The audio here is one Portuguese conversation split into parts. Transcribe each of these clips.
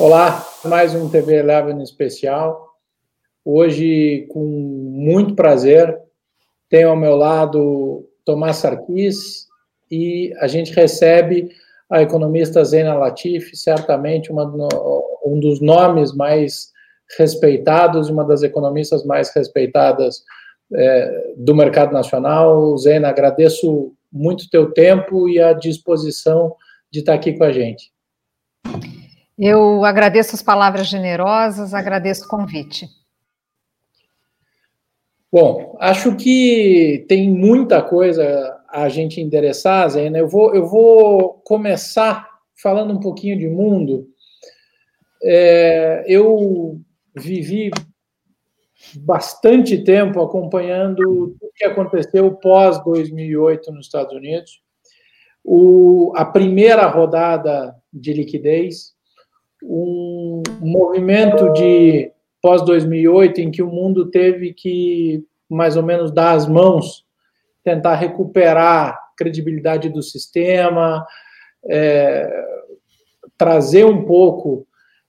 Olá, mais um TV Eleven especial. Hoje, com muito prazer, tenho ao meu lado Tomás Sarkis e a gente recebe a economista Zena Latif, certamente uma, um dos nomes mais respeitados, uma das economistas mais respeitadas é, do mercado nacional. Zena, agradeço muito teu tempo e a disposição de estar aqui com a gente. Eu agradeço as palavras generosas, agradeço o convite. Bom, acho que tem muita coisa a gente endereçar, Zé, né? Eu vou, eu vou começar falando um pouquinho de mundo. É, eu vivi bastante tempo acompanhando o que aconteceu pós 2008 nos Estados Unidos. O, a primeira rodada de liquidez, um movimento de pós-2008 em que o mundo teve que mais ou menos dar as mãos, tentar recuperar a credibilidade do sistema, é, trazer um pouco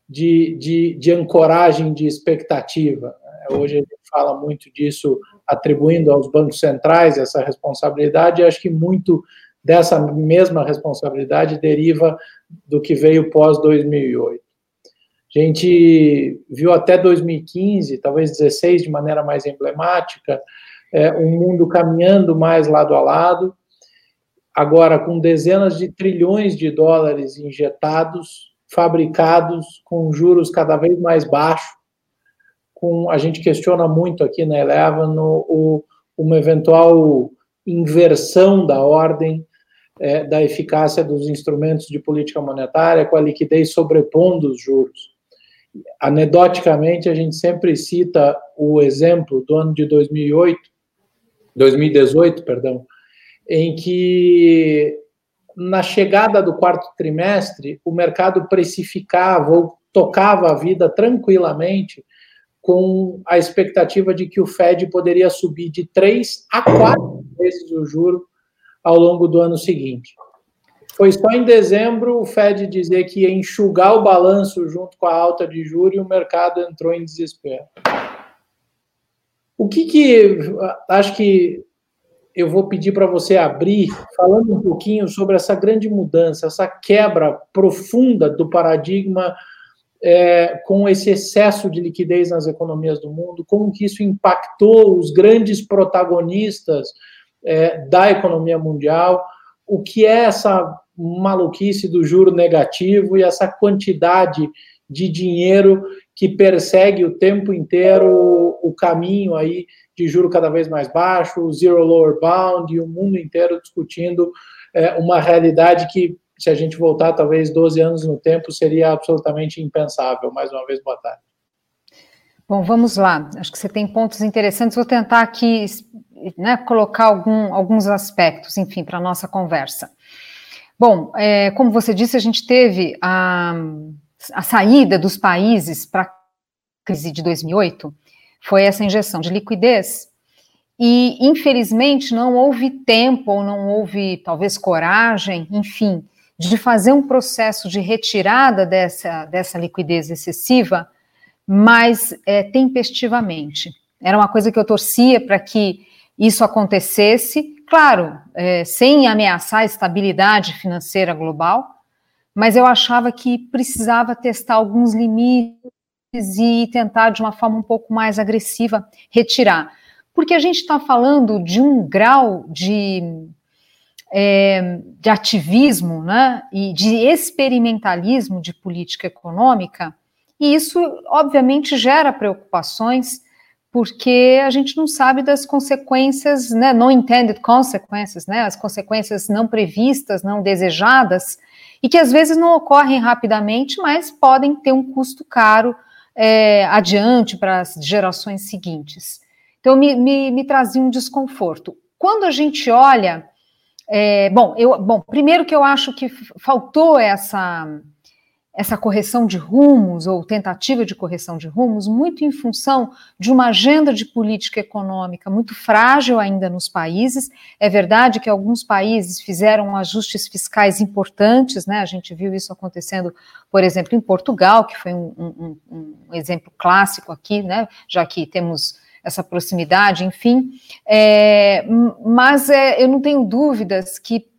de, de, de, ancoragem de expectativa. Hoje a gente fala muito disso, atribuindo aos bancos centrais essa responsabilidade, e acho que muito dessa mesma responsabilidade deriva do que veio pós-2008. A gente viu até 2015, talvez 16 de maneira mais emblemática, é, um mundo caminhando mais lado a lado, agora com dezenas de trilhões de dólares injetados, fabricados com juros cada vez mais baixos, com a gente questiona muito aqui na Eleven o, uma eventual inversão da ordem é, da eficácia dos instrumentos de política monetária com a liquidez sobrepondo os juros. Anedoticamente, a gente sempre cita o exemplo do ano de 2008, 2018, perdão, em que na chegada do quarto trimestre, o mercado precificava ou tocava a vida tranquilamente com a expectativa de que o Fed poderia subir de 3 a 4 vezes o juro ao longo do ano seguinte. Foi só em dezembro o Fed dizer que ia enxugar o balanço junto com a alta de juros e o mercado entrou em desespero. O que que acho que eu vou pedir para você abrir falando um pouquinho sobre essa grande mudança, essa quebra profunda do paradigma é, com esse excesso de liquidez nas economias do mundo, como que isso impactou os grandes protagonistas é, da economia mundial, o que é essa maluquice do juro negativo e essa quantidade de dinheiro que persegue o tempo inteiro o caminho aí de juro cada vez mais baixo, zero lower bound e o mundo inteiro discutindo é, uma realidade que, se a gente voltar talvez 12 anos no tempo, seria absolutamente impensável. Mais uma vez, boa tarde. Bom, vamos lá. Acho que você tem pontos interessantes. Vou tentar aqui né, colocar algum, alguns aspectos, enfim, para a nossa conversa. Bom, é, como você disse, a gente teve a, a saída dos países para a crise de 2008, foi essa injeção de liquidez, e infelizmente não houve tempo, ou não houve talvez coragem, enfim, de fazer um processo de retirada dessa, dessa liquidez excessiva mais é, tempestivamente. Era uma coisa que eu torcia para que isso acontecesse, claro, é, sem ameaçar a estabilidade financeira global, mas eu achava que precisava testar alguns limites e tentar, de uma forma um pouco mais agressiva, retirar. Porque a gente está falando de um grau de, é, de ativismo né, e de experimentalismo de política econômica, e isso, obviamente, gera preocupações porque a gente não sabe das consequências, né, não intended consequences, né, as consequências não previstas, não desejadas, e que às vezes não ocorrem rapidamente, mas podem ter um custo caro é, adiante para as gerações seguintes. Então, me, me, me trazia um desconforto. Quando a gente olha, é, bom, eu, bom, primeiro que eu acho que faltou essa essa correção de rumos ou tentativa de correção de rumos muito em função de uma agenda de política econômica muito frágil ainda nos países. É verdade que alguns países fizeram ajustes fiscais importantes, né? A gente viu isso acontecendo, por exemplo, em Portugal, que foi um, um, um exemplo clássico aqui, né? Já que temos essa proximidade, enfim. É, mas é, eu não tenho dúvidas que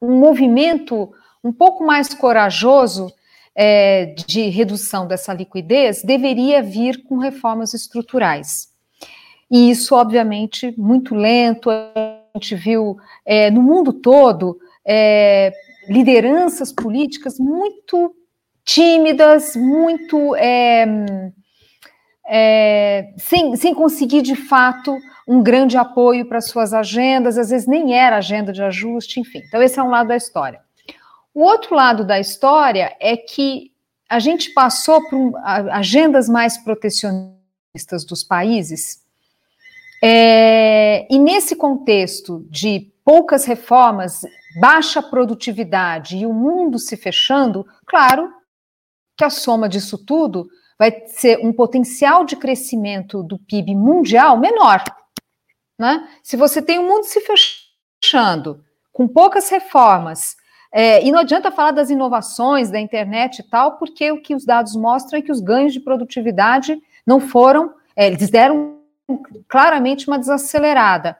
um movimento um pouco mais corajoso é, de redução dessa liquidez deveria vir com reformas estruturais. E isso, obviamente, muito lento. A gente viu é, no mundo todo é, lideranças políticas muito tímidas, muito é, é, sem, sem conseguir de fato um grande apoio para suas agendas, às vezes nem era agenda de ajuste, enfim. Então, esse é um lado da história. O outro lado da história é que a gente passou por agendas mais protecionistas dos países, é, e nesse contexto de poucas reformas, baixa produtividade e o mundo se fechando, claro que a soma disso tudo vai ser um potencial de crescimento do PIB mundial menor. Né? Se você tem o mundo se fechando, com poucas reformas, é, e não adianta falar das inovações da internet e tal, porque o que os dados mostram é que os ganhos de produtividade não foram, é, eles deram claramente uma desacelerada.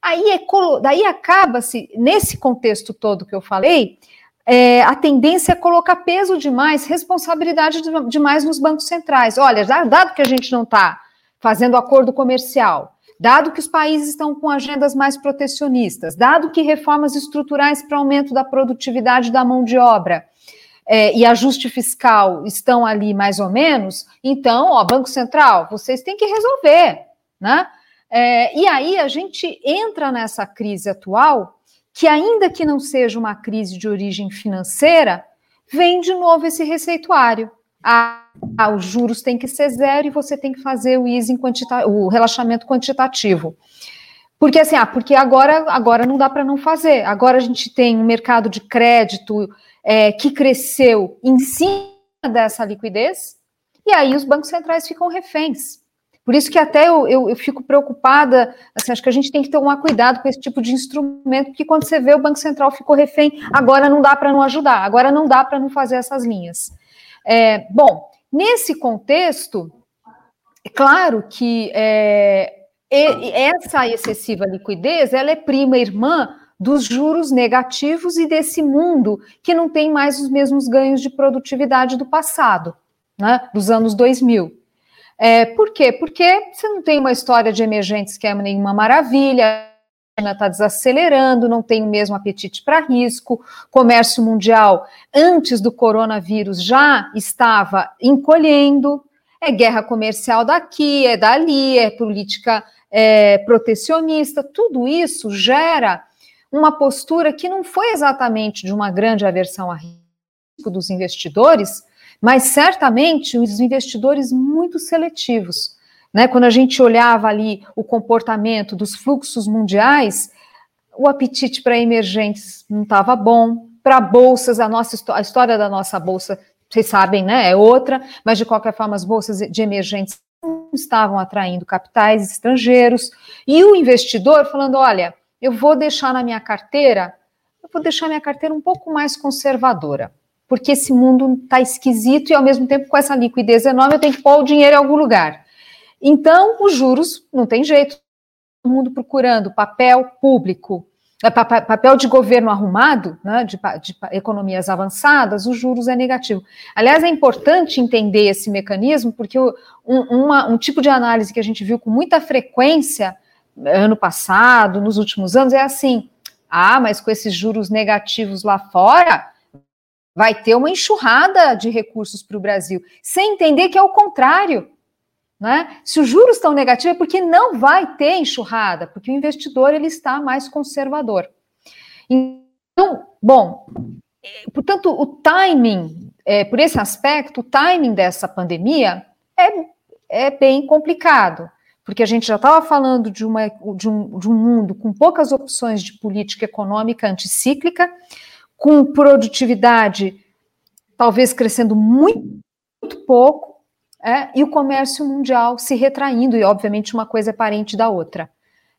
Aí é, daí acaba-se, nesse contexto todo que eu falei, é, a tendência é colocar peso demais, responsabilidade demais nos bancos centrais. Olha, dado que a gente não está fazendo acordo comercial, Dado que os países estão com agendas mais protecionistas, dado que reformas estruturais para aumento da produtividade da mão de obra é, e ajuste fiscal estão ali mais ou menos, então, ó, Banco Central, vocês têm que resolver, né? É, e aí a gente entra nessa crise atual, que ainda que não seja uma crise de origem financeira, vem de novo esse receituário. Ah, ah, os juros têm que ser zero e você tem que fazer o easing o relaxamento quantitativo. Porque assim, ah, porque agora, agora não dá para não fazer. Agora a gente tem um mercado de crédito é, que cresceu em cima dessa liquidez, e aí os bancos centrais ficam reféns. Por isso que até eu, eu, eu, fico preocupada, assim, acho que a gente tem que tomar cuidado com esse tipo de instrumento, porque quando você vê o Banco Central ficou refém, agora não dá para não ajudar, agora não dá para não fazer essas linhas. É, bom, nesse contexto, é claro que é, essa excessiva liquidez ela é prima irmã dos juros negativos e desse mundo que não tem mais os mesmos ganhos de produtividade do passado, né, dos anos 2000. É, por quê? Porque você não tem uma história de emergentes que é nenhuma maravilha, está desacelerando, não tem o mesmo apetite para risco, comércio mundial antes do coronavírus já estava encolhendo, é guerra comercial daqui, é dali, é política é, protecionista, tudo isso gera uma postura que não foi exatamente de uma grande aversão a risco dos investidores, mas certamente os investidores muito seletivos né? Quando a gente olhava ali o comportamento dos fluxos mundiais, o apetite para emergentes não estava bom. Para bolsas, a nossa a história da nossa bolsa, vocês sabem, né? É outra, mas de qualquer forma, as bolsas de emergentes não estavam atraindo capitais estrangeiros. E o investidor falando: olha, eu vou deixar na minha carteira, eu vou deixar minha carteira um pouco mais conservadora porque esse mundo está esquisito e ao mesmo tempo com essa liquidez enorme eu tenho que pôr o dinheiro em algum lugar. Então, os juros não tem jeito. Todo mundo procurando papel público, é, papel de governo arrumado, né, de, de, economias avançadas, os juros é negativo. Aliás, é importante entender esse mecanismo, porque um, uma, um tipo de análise que a gente viu com muita frequência ano passado, nos últimos anos, é assim: ah, mas com esses juros negativos lá fora, vai ter uma enxurrada de recursos para o Brasil, sem entender que é o contrário. Né? Se os juros estão negativos é porque não vai ter enxurrada, porque o investidor ele está mais conservador. Então, bom, portanto, o timing, é, por esse aspecto, o timing dessa pandemia é, é bem complicado, porque a gente já estava falando de, uma, de, um, de um mundo com poucas opções de política econômica anticíclica, com produtividade talvez crescendo muito, muito pouco, é, e o comércio mundial se retraindo, e obviamente uma coisa é parente da outra.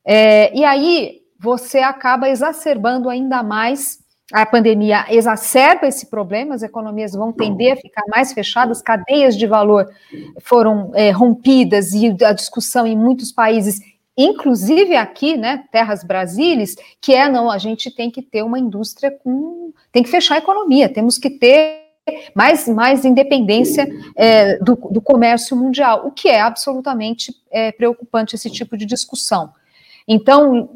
É, e aí você acaba exacerbando ainda mais a pandemia exacerba esse problema, as economias vão tender a ficar mais fechadas, cadeias de valor foram é, rompidas e a discussão em muitos países, inclusive aqui, né, terras brasileiras, que é não, a gente tem que ter uma indústria com, tem que fechar a economia, temos que ter mais, mais independência é, do, do, comércio mundial, o que é absolutamente é, preocupante esse tipo de discussão. Então,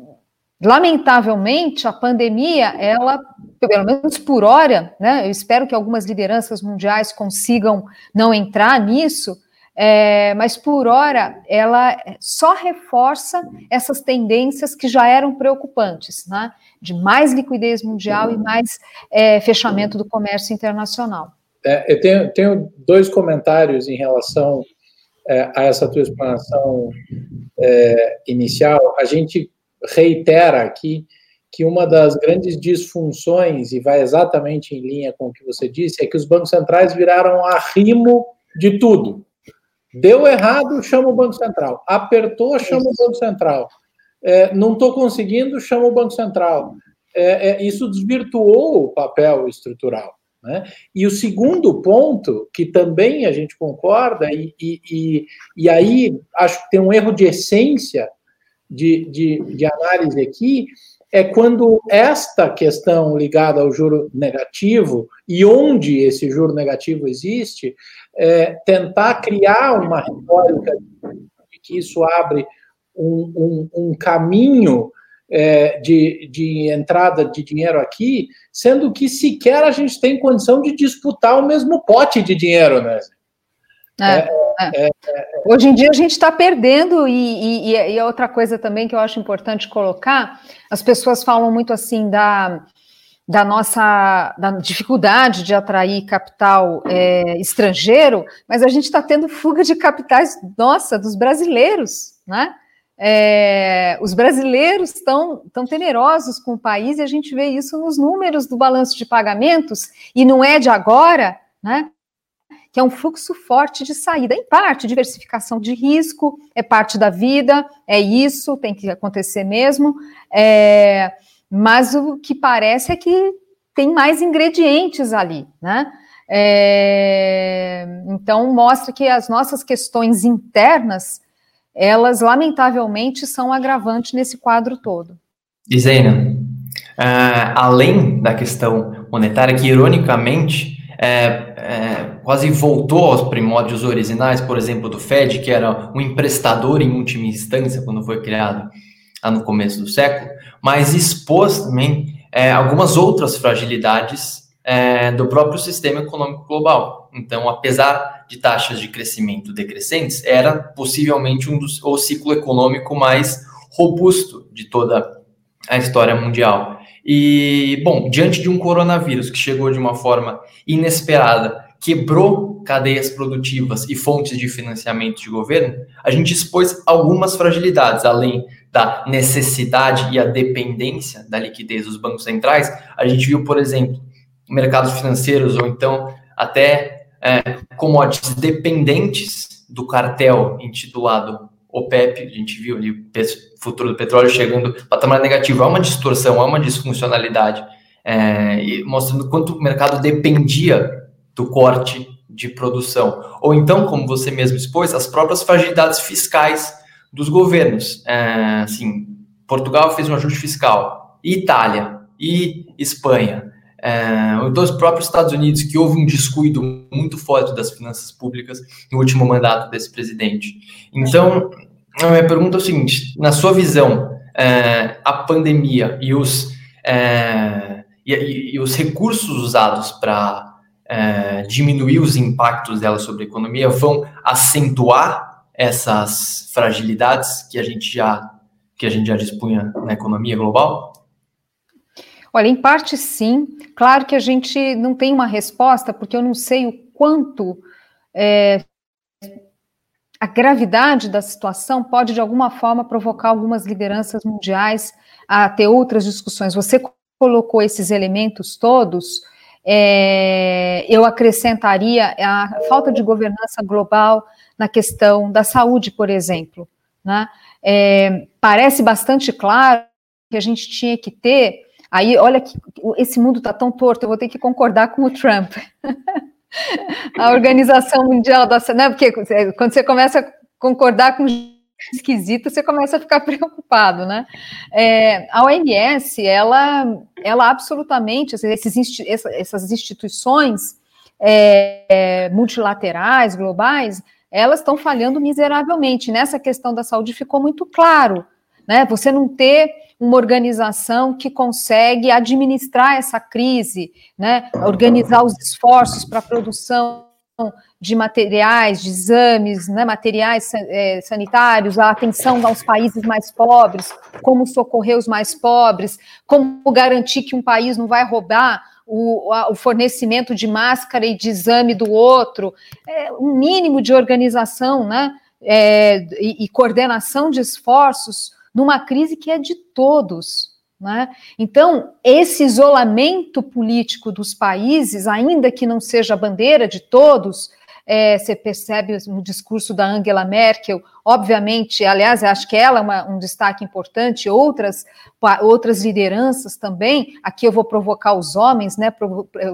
lamentavelmente, a pandemia, ela, pelo menos por hora, né, eu espero que algumas lideranças mundiais consigam não entrar nisso, é, mas por hora ela só reforça essas tendências que já eram preocupantes, né, de mais liquidez mundial e mais é, fechamento do comércio internacional. É, eu tenho, tenho, dois comentários em relação é, a essa tua explanação é, inicial. A gente reitera aqui que uma das grandes disfunções, e vai exatamente em linha com o que você disse, é que os bancos centrais viraram arrimo de tudo. Deu errado, chama o Banco Central. Apertou, chama o Banco Central. É, não estou conseguindo, chama o Banco Central. É, é, isso desvirtuou o papel estrutural. Né? E o segundo ponto, que também a gente concorda, e, e, e, e aí acho que tem um erro de essência de, de, de análise aqui é quando esta questão ligada ao juro negativo e onde esse juro negativo existe, é, tentar criar uma retórica de que isso abre um, um, um caminho é, de, de entrada de dinheiro aqui, sendo que sequer a gente tem condição de disputar o mesmo pote de dinheiro, né? É, é, é, Hoje em dia a gente está perdendo, e, e, e, outra coisa também que eu acho importante colocar, as pessoas falam muito assim da, da nossa da dificuldade de atrair capital é, estrangeiro, mas a gente está tendo fuga de capitais, nossa, dos brasileiros, né? É, os brasileiros estão tão temerosos com o país e a gente vê isso nos números do balanço de pagamentos, e não é de agora, né? que é um fluxo forte de saída. Em parte, diversificação de risco, é parte da vida, é isso, tem que acontecer mesmo. É, mas o que parece é que tem mais ingredientes ali, né? É, então mostra que as nossas questões internas, elas lamentavelmente são agravantes nesse quadro todo. Isena, uh, além da questão monetária, que ironicamente é, é, quase voltou aos primórdios originais, por exemplo, do Fed, que era um emprestador em última instância, quando foi criado lá no começo do século, mas expôs também é, algumas outras fragilidades é, do próprio sistema econômico global. Então, apesar de taxas de crescimento decrescentes, era possivelmente um dos, o ciclo econômico mais robusto de toda a história mundial. E, bom, diante de um coronavírus que chegou de uma forma inesperada, quebrou cadeias produtivas e fontes de financiamento de governo, a gente expôs algumas fragilidades, além da necessidade e a dependência da liquidez dos bancos centrais. A gente viu, por exemplo, mercados financeiros ou então até é, commodities dependentes do cartel intitulado OPEP, a gente viu ali o futuro do petróleo chegando patamar negativo, há uma distorção, há uma disfuncionalidade, é, mostrando quanto o mercado dependia do corte de produção. Ou então, como você mesmo expôs, as próprias fragilidades fiscais dos governos. É, assim, Portugal fez um ajuste fiscal, Itália e Espanha. É, então os próprios Estados Unidos, que houve um descuido muito forte das finanças públicas no último mandato desse presidente. Então, a minha pergunta é o seguinte: na sua visão, é, a pandemia e os, é, e, e, os recursos usados para é, diminuir os impactos dela sobre a economia vão acentuar essas fragilidades que a gente já que a gente já dispunha na economia global? Olha, em parte sim. Claro que a gente não tem uma resposta, porque eu não sei o quanto é, a gravidade da situação pode, de alguma forma, provocar algumas lideranças mundiais a ter outras discussões. Você colocou esses elementos todos é, eu acrescentaria a falta de governança global na questão da saúde, por exemplo. Né? É, parece bastante claro que a gente tinha que ter. Aí, olha que esse mundo está tão torto, eu vou ter que concordar com o Trump. a Organização Mundial da Saúde, né? Porque quando você começa a concordar com esquisito, você começa a ficar preocupado, né? É, a OMS, ela, ela absolutamente, esses, essas instituições é, multilaterais, globais, elas estão falhando miseravelmente. Nessa questão da saúde ficou muito claro, né? Você não ter uma organização que consegue administrar essa crise, né? Organizar os esforços para a produção de materiais, de exames, né, materiais é, sanitários, a atenção aos países mais pobres, como socorrer os mais pobres, como garantir que um país não vai roubar o, a, o fornecimento de máscara e de exame do outro, é, um mínimo de organização né, é, e, e coordenação de esforços numa crise que é de todos. Né? Então, esse isolamento político dos países, ainda que não seja a bandeira de todos, é, você percebe no discurso da Angela Merkel, obviamente, aliás, acho que ela é uma, um destaque importante, outras, outras lideranças também, aqui eu vou provocar os homens, né,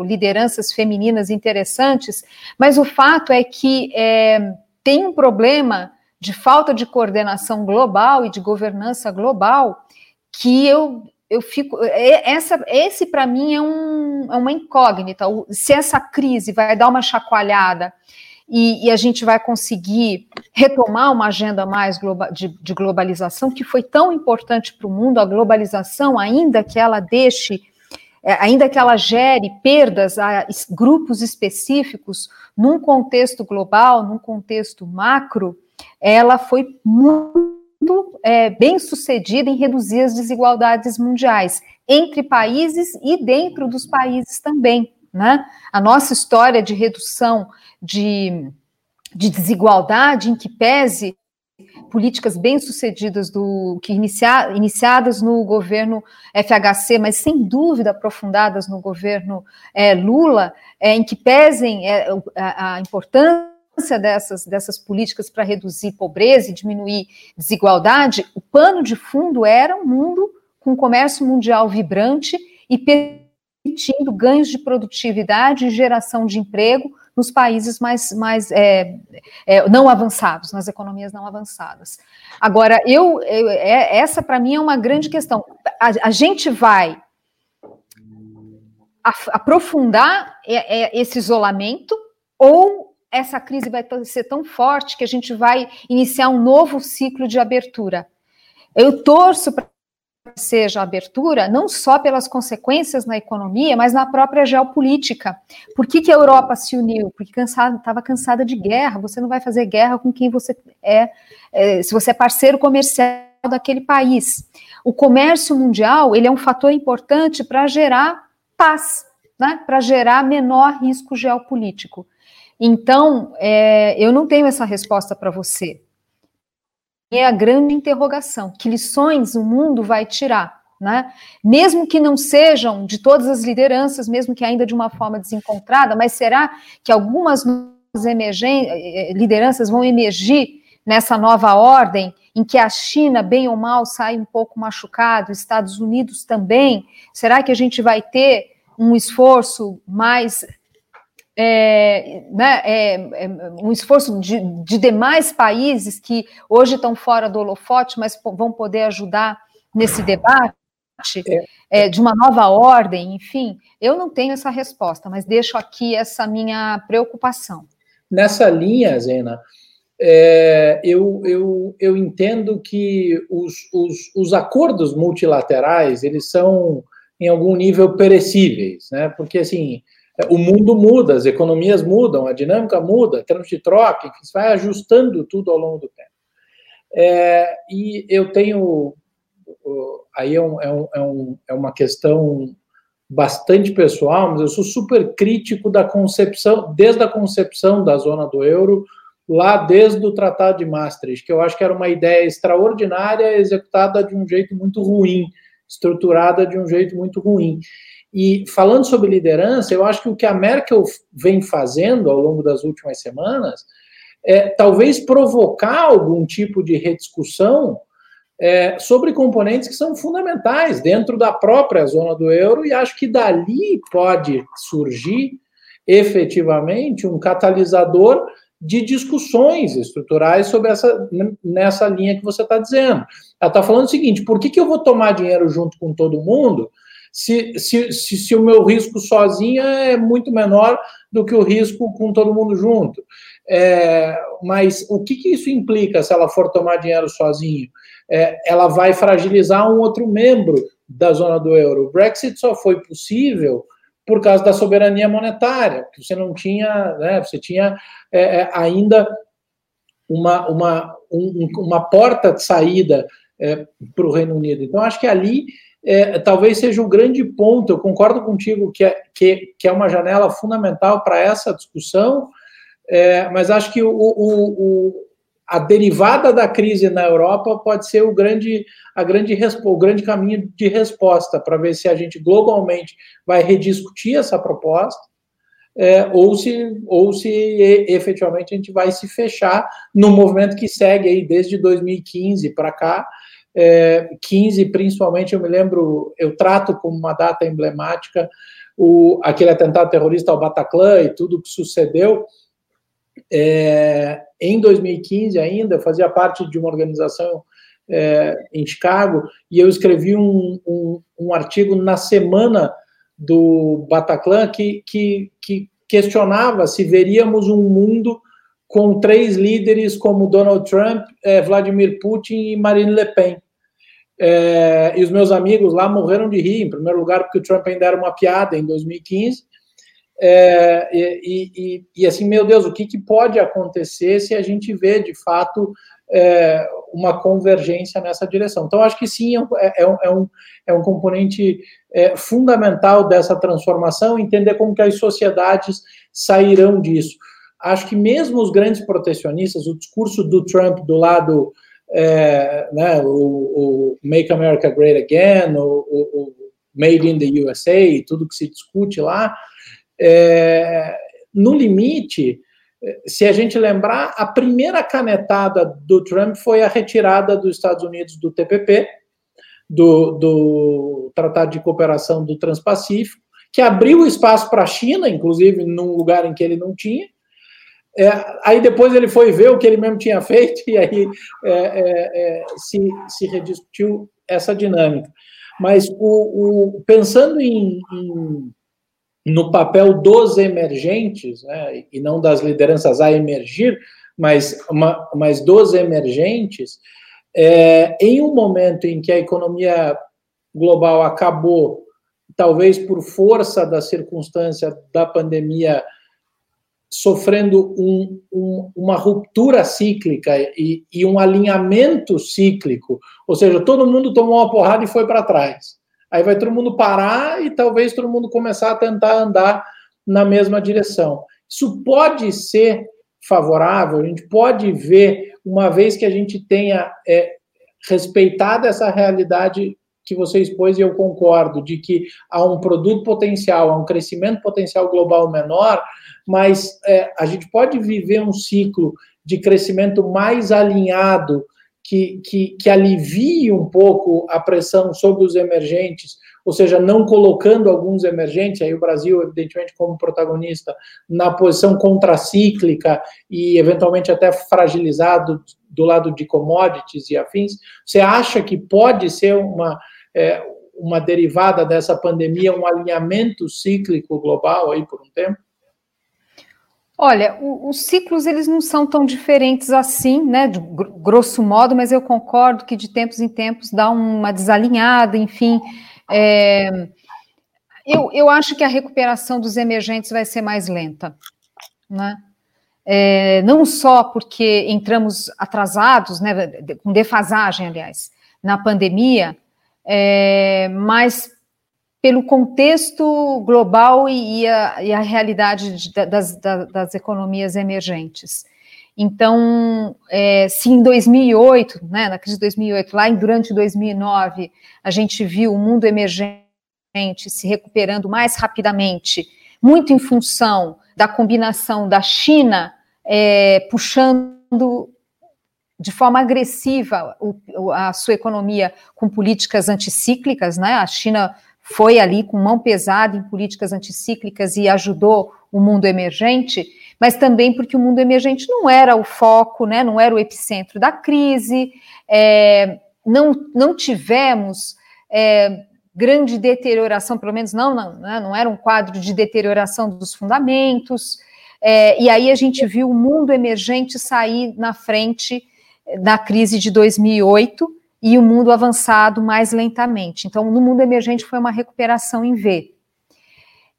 lideranças femininas interessantes, mas o fato é que é, tem um problema de falta de coordenação global e de governança global que eu eu fico. É, essa, esse, para mim, é, um, é uma incógnita. Se essa crise vai dar uma chacoalhada e, e a gente vai conseguir retomar uma agenda mais de, de globalização, que foi tão importante para o mundo, a globalização, ainda que ela deixe é, ainda que ela gere perdas a grupos específicos, num contexto global, num contexto macro, ela foi muito é, bem sucedida em reduzir as desigualdades mundiais entre países e dentro dos países também. Né? A nossa história de redução de, de desigualdade, em que pese políticas bem-sucedidas do que inicia, iniciadas no governo FHC, mas sem dúvida aprofundadas no governo é, Lula, é, em que pesem é, a, a importância dessas, dessas políticas para reduzir pobreza e diminuir desigualdade, o pano de fundo era um mundo com comércio mundial vibrante e permitindo ganhos de produtividade e geração de emprego nos países mais, mais é, é, não avançados, nas economias não avançadas. Agora, eu, eu é, essa para mim é uma grande questão. A, a gente vai aprofundar é, é, esse isolamento ou essa crise vai ser tão forte que a gente vai iniciar um novo ciclo de abertura. Eu torço para que seja abertura, não só pelas consequências na economia, mas na própria geopolítica. Por que, que a Europa se uniu? Porque estava cansada de guerra. Você não vai fazer guerra com quem você é, é, se você é parceiro comercial daquele país. O comércio mundial ele é um fator importante para gerar paz, né? para gerar menor risco geopolítico. Então, é, eu não tenho essa resposta para você. É a grande interrogação: que lições o mundo vai tirar? Né? Mesmo que não sejam de todas as lideranças, mesmo que ainda de uma forma desencontrada, mas será que algumas eh, lideranças vão emergir nessa nova ordem em que a China, bem ou mal, sai um pouco machucado, Estados Unidos também? Será que a gente vai ter um esforço mais é, né, é, é, um esforço de, de, demais países que hoje estão fora do holofote, mas vão poder ajudar nesse debate é. É, de uma nova ordem, enfim, eu não tenho essa resposta, mas deixo aqui essa minha preocupação. Nessa linha, Zena, é, eu, eu, eu entendo que os, os, os acordos multilaterais, eles são, em algum nível, perecíveis, né? Porque, assim, o mundo muda, as economias mudam, a dinâmica muda, termos de troca, que vai ajustando tudo ao longo do tempo. É, e eu tenho, aí é, é, um, é, um, é uma questão bastante pessoal, mas eu sou super crítico da concepção, desde a concepção da zona do euro, lá desde o Tratado de Maastricht, que eu acho que era uma ideia extraordinária, executada de um jeito muito ruim, estruturada de um jeito muito ruim. E falando sobre liderança, eu acho que o que a Merkel vem fazendo ao longo das últimas semanas é talvez provocar algum tipo de rediscussão é, sobre componentes que são fundamentais dentro da própria zona do euro, e acho que dali pode surgir efetivamente um catalisador de discussões estruturais sobre essa nessa linha que você está dizendo. Ela está falando o seguinte: por que, que eu vou tomar dinheiro junto com todo mundo se, se, se, se, o meu risco sozinho é muito menor do que o risco com todo mundo junto? É, mas o que, que isso implica se ela for tomar dinheiro sozinho? É, ela vai fragilizar um outro membro da zona do euro. O Brexit só foi possível por causa da soberania monetária, que você não tinha, né, você tinha é, é, ainda uma, uma, um, uma porta de saída é, para o Reino Unido. Então, acho que ali é, talvez seja o um grande ponto. Eu concordo contigo que é, que, que é uma janela fundamental para essa discussão, é, mas acho que o, o, o a derivada da crise na Europa pode ser o grande, a grande, o grande caminho de resposta para ver se a gente globalmente vai rediscutir essa proposta é, ou, se, ou se efetivamente a gente vai se fechar no movimento que segue aí desde 2015 para cá. É, 15, principalmente, eu me lembro, eu trato como uma data emblemática o, aquele atentado terrorista ao Bataclan e tudo que sucedeu é, em 2015 ainda, eu fazia parte de uma organização é, em Chicago e eu escrevi um, um, um, artigo na semana do Bataclan que, que, que questionava se veríamos um mundo com três líderes como Donald Trump, é, Vladimir Putin e Marine Le Pen. É, e os meus amigos lá morreram de rir, em primeiro lugar, porque o Trump ainda era uma piada em 2015, é, e, e, e, assim, meu Deus, o que, que, pode acontecer se a gente vê de fato é, uma convergência nessa direção? Então, acho que sim, é, é, é um, é um componente é, fundamental dessa transformação, entender como que as sociedades sairão disso. Acho que mesmo os grandes protecionistas, o discurso do Trump do lado, é, né, o, o, Make America Great Again, o, o Made in the USA, tudo que se discute lá, é, no limite, se a gente lembrar, a primeira canetada do Trump foi a retirada dos Estados Unidos do TPP, do, do Tratado de Cooperação do Transpacífico, que abriu espaço para a China, inclusive num lugar em que ele não tinha. É, aí depois ele foi ver o que ele mesmo tinha feito e aí é, é, é se, se rediscutiu essa dinâmica. Mas o, o pensando em, em no papel dos emergentes, né, e não das lideranças a emergir, mas, uma, mas dos emergentes, é, em um momento em que a economia global acabou, talvez por força da circunstância da pandemia, sofrendo um, um, uma ruptura cíclica e, e um alinhamento cíclico, ou seja, todo mundo tomou uma porrada e foi para trás. Aí vai todo mundo parar e talvez todo mundo começar a tentar andar na mesma direção. Isso pode ser favorável, a gente pode ver, uma vez que a gente tenha é, respeitado essa realidade que você expôs, e eu concordo, de que há um produto potencial, há um crescimento potencial global menor, mas é, a gente pode viver um ciclo de crescimento mais alinhado que, que, que alivie um pouco a pressão sobre os emergentes, ou seja, não colocando alguns emergentes, aí o Brasil, evidentemente, como protagonista, na posição contracíclica e eventualmente até fragilizado do lado de commodities e afins, você acha que pode ser uma, é, uma derivada dessa pandemia, um alinhamento cíclico global aí por um tempo? Olha, o, os ciclos eles não são tão diferentes assim, né? De grosso modo, mas eu concordo que de tempos em tempos dá uma desalinhada, enfim. É, eu, eu acho que a recuperação dos emergentes vai ser mais lenta, né? É, não só porque entramos atrasados, né, com defasagem, aliás, na pandemia, é, mas pelo contexto global e, e, a, e a, realidade de, das, das, economias emergentes. Então, é, se em 2008, né, na crise de 2008, lá em, durante 2009, a gente viu o mundo emergente se recuperando mais rapidamente, muito em função da combinação da China é, puxando de forma agressiva o, a sua economia com políticas anticíclicas, né? A China foi ali com mão pesada em políticas anticíclicas e ajudou o mundo emergente, mas também porque o mundo emergente não era o foco, né? Não era o epicentro da crise, é, não, não tivemos é, grande deterioração, pelo menos não, não, né? não era um quadro de deterioração dos fundamentos. É, e aí a gente viu o mundo emergente sair na frente da crise de 2008 e o mundo avançado mais lentamente. Então, no mundo emergente foi uma recuperação em V.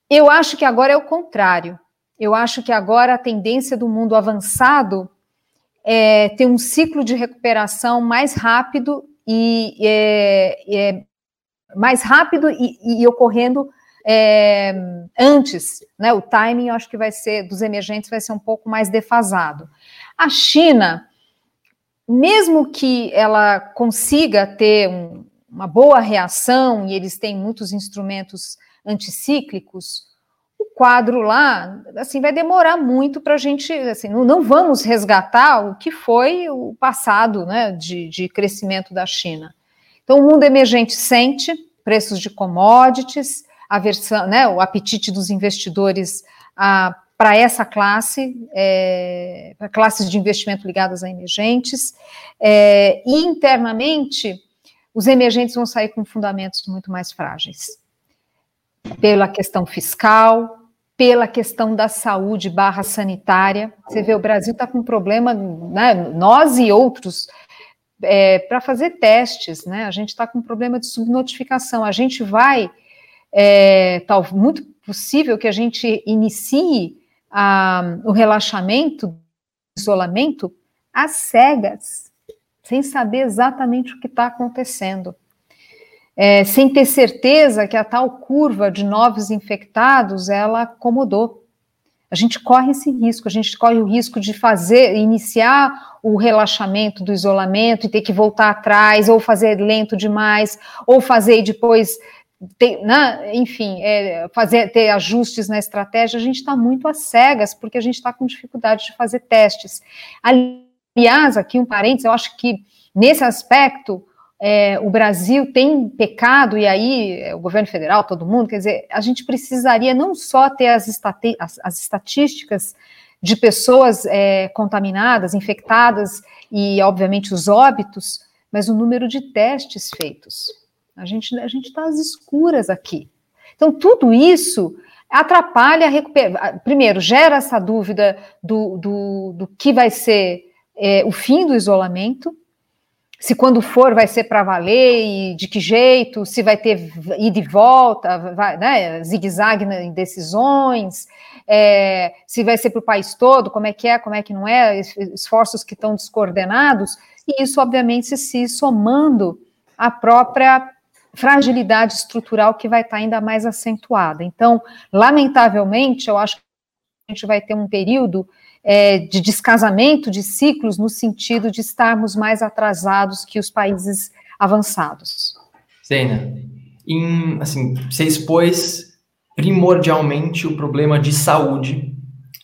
Eu acho que agora é o contrário. Eu acho que agora a tendência do mundo avançado é ter um ciclo de recuperação mais rápido e é, é mais rápido e, e ocorrendo é, antes, né? O timing, eu acho que vai ser dos emergentes vai ser um pouco mais defasado. A China mesmo que ela consiga ter um, uma boa reação, e eles têm muitos instrumentos anticíclicos, o quadro lá, assim, vai demorar muito para a gente, assim, não, não, vamos resgatar o que foi o passado, né, de, de crescimento da China. Então, o mundo emergente sente preços de commodities, a versão, né, o apetite dos investidores a para essa classe, é, para classes de investimento ligadas a emergentes, é, e internamente os emergentes vão sair com fundamentos muito mais frágeis, pela questão fiscal, pela questão da saúde barra sanitária. Você vê, o Brasil está com um problema, né, nós e outros, é, para fazer testes, né? A gente está com um problema de subnotificação. A gente vai, é, tal, muito possível que a gente inicie a, o relaxamento, o isolamento, às cegas, sem saber exatamente o que está acontecendo. É, sem ter certeza que a tal curva de novos infectados ela acomodou. A gente corre esse risco, a gente corre o risco de fazer, iniciar o relaxamento do isolamento e ter que voltar atrás, ou fazer lento demais, ou fazer depois né, enfim, é, fazer ter ajustes na estratégia, a gente está muito às cegas, porque a gente está com dificuldade de fazer testes. Aliás, aqui um parênteses, eu acho que nesse aspecto é, o Brasil tem pecado, e aí é, o governo federal, todo mundo, quer dizer, a gente precisaria não só ter as, estati as, as estatísticas de pessoas é, contaminadas, infectadas e, obviamente, os óbitos, mas o número de testes feitos. A gente a gente está às escuras aqui. Então tudo isso atrapalha a recuperação. Primeiro, gera essa dúvida do, do, do que vai ser é, o fim do isolamento, se quando for vai ser para valer e de que jeito, se vai ter ida e volta, vai, né, zigue-zague em decisões, é, se vai ser para o país todo, como é que é, como é que não é, esforços que estão descoordenados, e isso, obviamente, se, somando à própria fragilidade estrutural que vai estar ainda mais acentuada. Então, lamentavelmente, eu acho que a gente vai ter um período é, de descasamento de ciclos no sentido de estarmos mais atrasados que os países avançados. Zena, em, assim, você expôs primordialmente o problema de saúde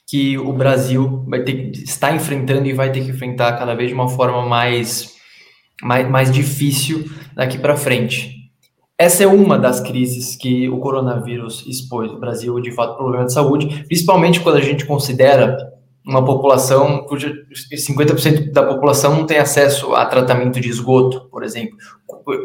que o Brasil vai ter está enfrentando e vai ter que enfrentar cada vez de uma forma mais mais, mais difícil daqui para frente. Essa é uma das crises que o coronavírus expôs. O Brasil, de fato, problema de saúde, principalmente quando a gente considera uma população cuja 50% da população não tem acesso a tratamento de esgoto, por exemplo.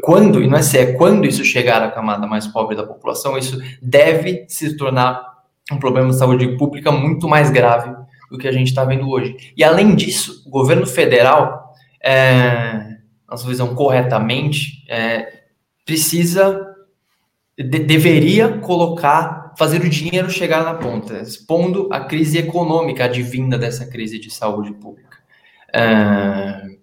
Quando, e não é se é quando isso chegar à camada mais pobre da população, isso deve se tornar um problema de saúde pública muito mais grave do que a gente está vendo hoje. E além disso, o governo federal, é, nossa visão corretamente, é, precisa, de, deveria colocar, fazer o dinheiro chegar na ponta, expondo a crise econômica advinda dessa crise de saúde pública. Uh,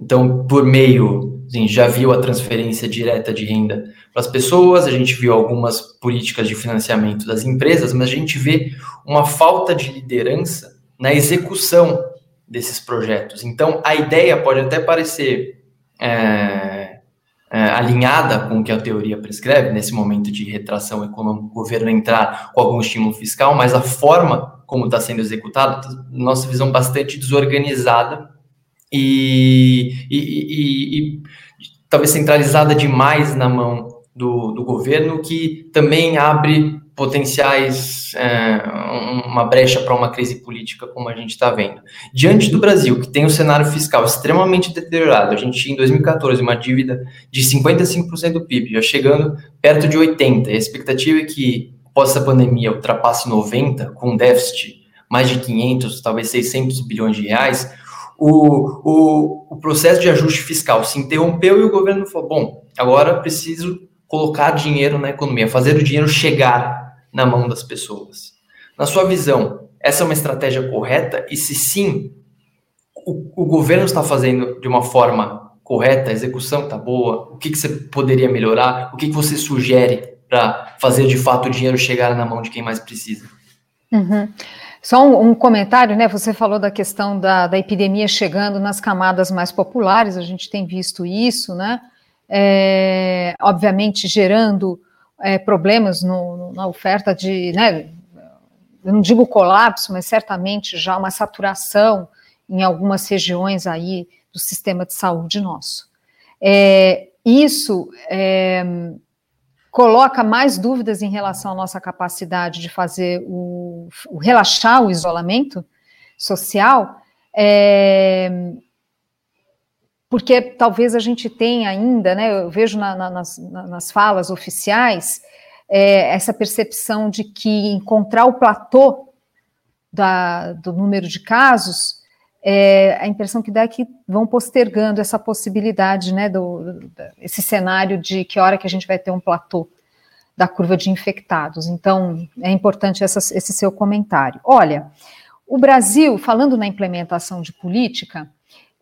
então, por meio, assim, já viu a transferência direta de renda para as pessoas, a gente viu algumas políticas de financiamento das empresas, mas a gente vê uma falta de liderança na execução desses projetos. Então, a ideia pode até parecer é, é, alinhada com o que a teoria prescreve, nesse momento de retração econômica, o governo entrar com algum estímulo fiscal, mas a forma como está sendo executado, nossa visão bastante desorganizada e, e, e, e, talvez centralizada demais na mão do, do governo, que também abre potenciais, é, uma brecha para uma crise política, como a gente está vendo. Diante do Brasil, que tem um cenário fiscal extremamente deteriorado, a gente tinha em 2014 uma dívida de 55% do PIB, já chegando perto de 80%. A expectativa é que, após essa pandemia, ultrapasse 90%, com déficit mais de 500, talvez 600 bilhões de reais, o, o, o processo de ajuste fiscal se interrompeu e o governo falou: bom, agora preciso colocar dinheiro na economia, fazer o dinheiro chegar na mão das pessoas. Na sua visão, essa é uma estratégia correta? E se sim, o, o governo está fazendo de uma forma correta, a execução está boa? O que, que você poderia melhorar? O que, que você sugere para fazer de fato o dinheiro chegar na mão de quem mais precisa? Uhum. Só um, um, comentário, né? Você falou da questão da, da, epidemia chegando nas camadas mais populares, a gente tem visto isso, né? É, obviamente gerando é, problemas no, na oferta de, né, eu não digo colapso, mas certamente já uma saturação em algumas regiões aí do sistema de saúde nosso. É, isso é, coloca mais dúvidas em relação à nossa capacidade de fazer o, o relaxar o isolamento social, é, porque talvez a gente tenha ainda, né, eu vejo na, na, nas, nas, falas oficiais, é, essa percepção de que encontrar o platô da, do número de casos, é, a impressão que dá é que vão postergando essa possibilidade, né, do, esse cenário de que hora que a gente vai ter um platô da curva de infectados. Então, é importante essa, esse seu comentário. Olha, o Brasil, falando na implementação de política,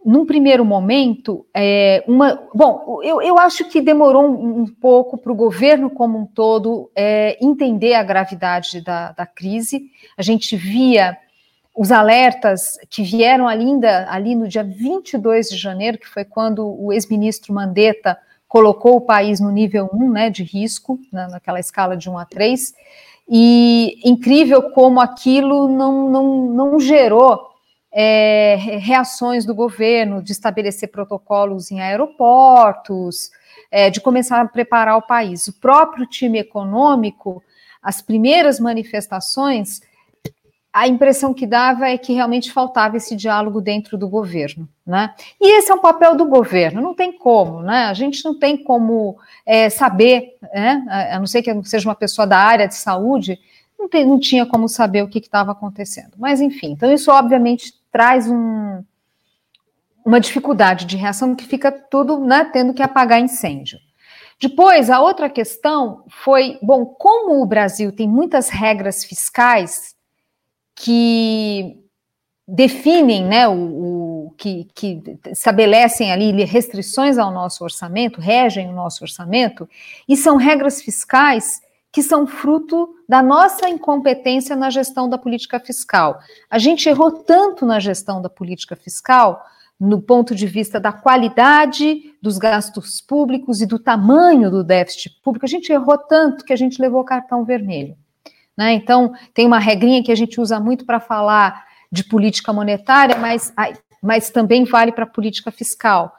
num primeiro momento, é, uma. Bom, eu, eu acho que demorou um, um pouco para o governo como um todo é, entender a gravidade da, da crise. A gente via os alertas que vieram ainda ali no dia 22 de janeiro, que foi quando o ex-ministro Mandetta colocou o país no nível 1 né, de risco, na, naquela escala de 1 a 3, e incrível como aquilo não, não, não gerou é, reações do governo de estabelecer protocolos em aeroportos, é, de começar a preparar o país. O próprio time econômico, as primeiras manifestações, a impressão que dava é que realmente faltava esse diálogo dentro do governo, né? E esse é um papel do governo, não tem como, né? A gente não tem como é, saber, né? a não ser que seja uma pessoa da área de saúde, não, tem, não tinha como saber o que estava acontecendo. Mas enfim, então isso obviamente traz um, uma dificuldade de reação que fica tudo né, tendo que apagar incêndio. Depois, a outra questão foi, bom, como o Brasil tem muitas regras fiscais que definem, né, o, o que, que, estabelecem ali restrições ao nosso orçamento, regem o nosso orçamento, e são regras fiscais que são fruto da nossa incompetência na gestão da política fiscal. A gente errou tanto na gestão da política fiscal, no ponto de vista da qualidade dos gastos públicos e do tamanho do déficit público, a gente errou tanto que a gente levou cartão vermelho. Né? Então, tem uma regrinha que a gente usa muito para falar de política monetária, mas, mas também vale para política fiscal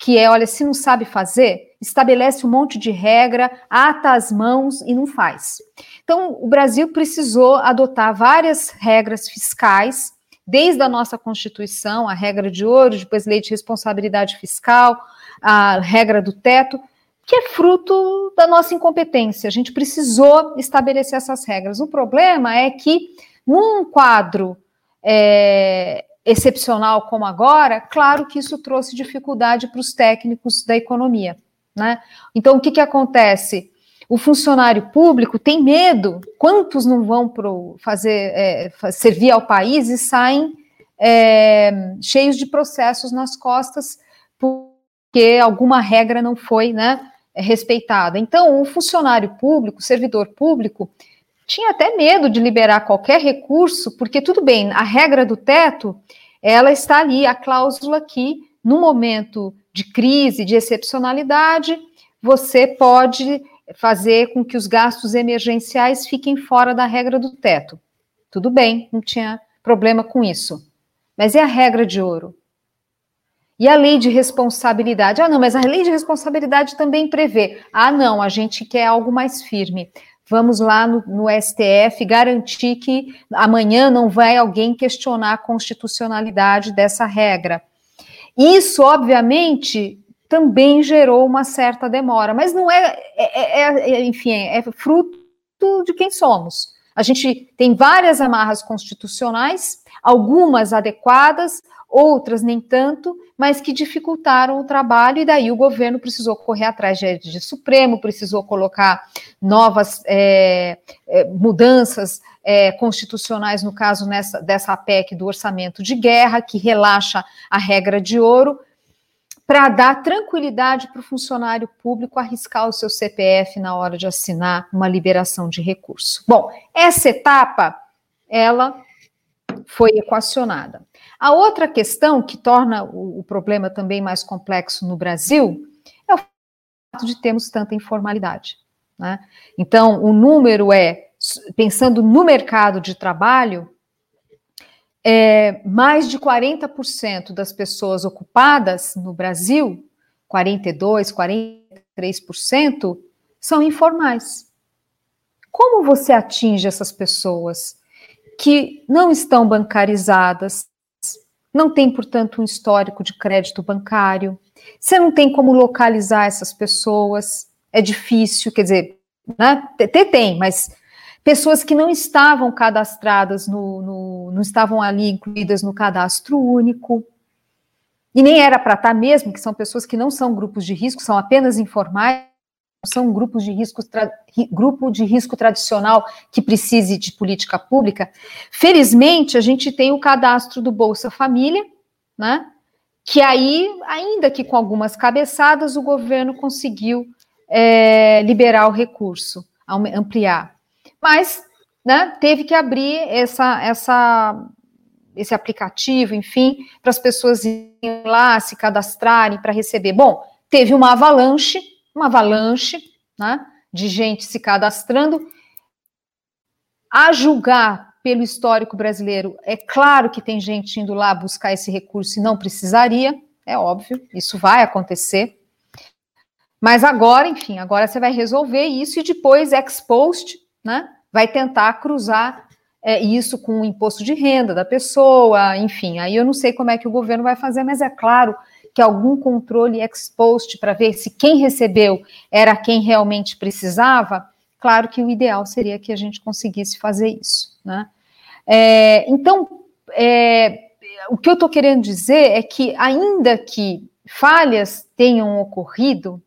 que é, olha, se não sabe fazer, estabelece um monte de regra, ata as mãos e não faz. Então, o Brasil precisou adotar várias regras fiscais, desde a nossa Constituição, a regra de ouro, depois lei de responsabilidade fiscal, a regra do teto, que é fruto da nossa incompetência. A gente precisou estabelecer essas regras. O problema é que, num quadro é, excepcional como agora, claro que isso trouxe dificuldade para os técnicos da economia. Né? Então, o que, que acontece? O funcionário público tem medo, quantos não vão pro fazer é, servir ao país e saem é, cheios de processos nas costas porque alguma regra não foi né, respeitada. Então, o funcionário público, o servidor público, tinha até medo de liberar qualquer recurso, porque tudo bem, a regra do teto, ela está ali, a cláusula que, no momento de crise, de excepcionalidade, você pode fazer com que os gastos emergenciais fiquem fora da regra do teto. Tudo bem, não tinha problema com isso. Mas é a regra de ouro. E a lei de responsabilidade? Ah, não, mas a lei de responsabilidade também prevê. Ah, não, a gente quer algo mais firme. Vamos lá no, no STF garantir que amanhã não vai alguém questionar a constitucionalidade dessa regra. Isso, obviamente, também gerou uma certa demora, mas não é, é, é, é enfim, é fruto de quem somos. A gente tem várias amarras constitucionais, algumas adequadas, outras nem tanto, mas que dificultaram o trabalho, e daí o governo precisou correr atrás de, de Supremo, precisou colocar novas é, é, mudanças é, constitucionais, no caso nessa, dessa PEC do orçamento de guerra, que relaxa a regra de ouro, para dar tranquilidade para o funcionário público arriscar o seu CPF na hora de assinar uma liberação de recurso. Bom, essa etapa, ela foi equacionada. A outra questão que torna o, o problema também mais complexo no Brasil é o fato de termos tanta informalidade. Né? Então, o número é, pensando no mercado de trabalho, é, mais de 40% das pessoas ocupadas no Brasil, 42%, 43%, são informais. Como você atinge essas pessoas que não estão bancarizadas, não tem, portanto, um histórico de crédito bancário, você não tem como localizar essas pessoas, é difícil, quer dizer, né? Tem, mas pessoas que não estavam cadastradas no, no, não estavam ali incluídas no cadastro único, e nem era para estar tá mesmo, que são pessoas que não são grupos de risco, são apenas informais, são grupos de risco, grupo de risco tradicional que precise de política pública. Felizmente, a gente tem o cadastro do Bolsa Família, né? Que aí, ainda que com algumas cabeçadas, o governo conseguiu é, liberar o recurso, ampliar. Mas né, teve que abrir essa, essa, esse aplicativo, enfim, para as pessoas irem lá, se cadastrarem para receber. Bom, teve uma avalanche, uma avalanche né, de gente se cadastrando. A julgar pelo histórico brasileiro, é claro que tem gente indo lá buscar esse recurso e não precisaria, é óbvio, isso vai acontecer. Mas agora, enfim, agora você vai resolver isso e depois, ex post, né? Vai tentar cruzar é, isso com o imposto de renda da pessoa, enfim. Aí eu não sei como é que o governo vai fazer, mas é claro que algum controle ex post para ver se quem recebeu era quem realmente precisava, claro que o ideal seria que a gente conseguisse fazer isso, né? É, então, é, o que eu estou querendo dizer é que, ainda que falhas tenham ocorrido,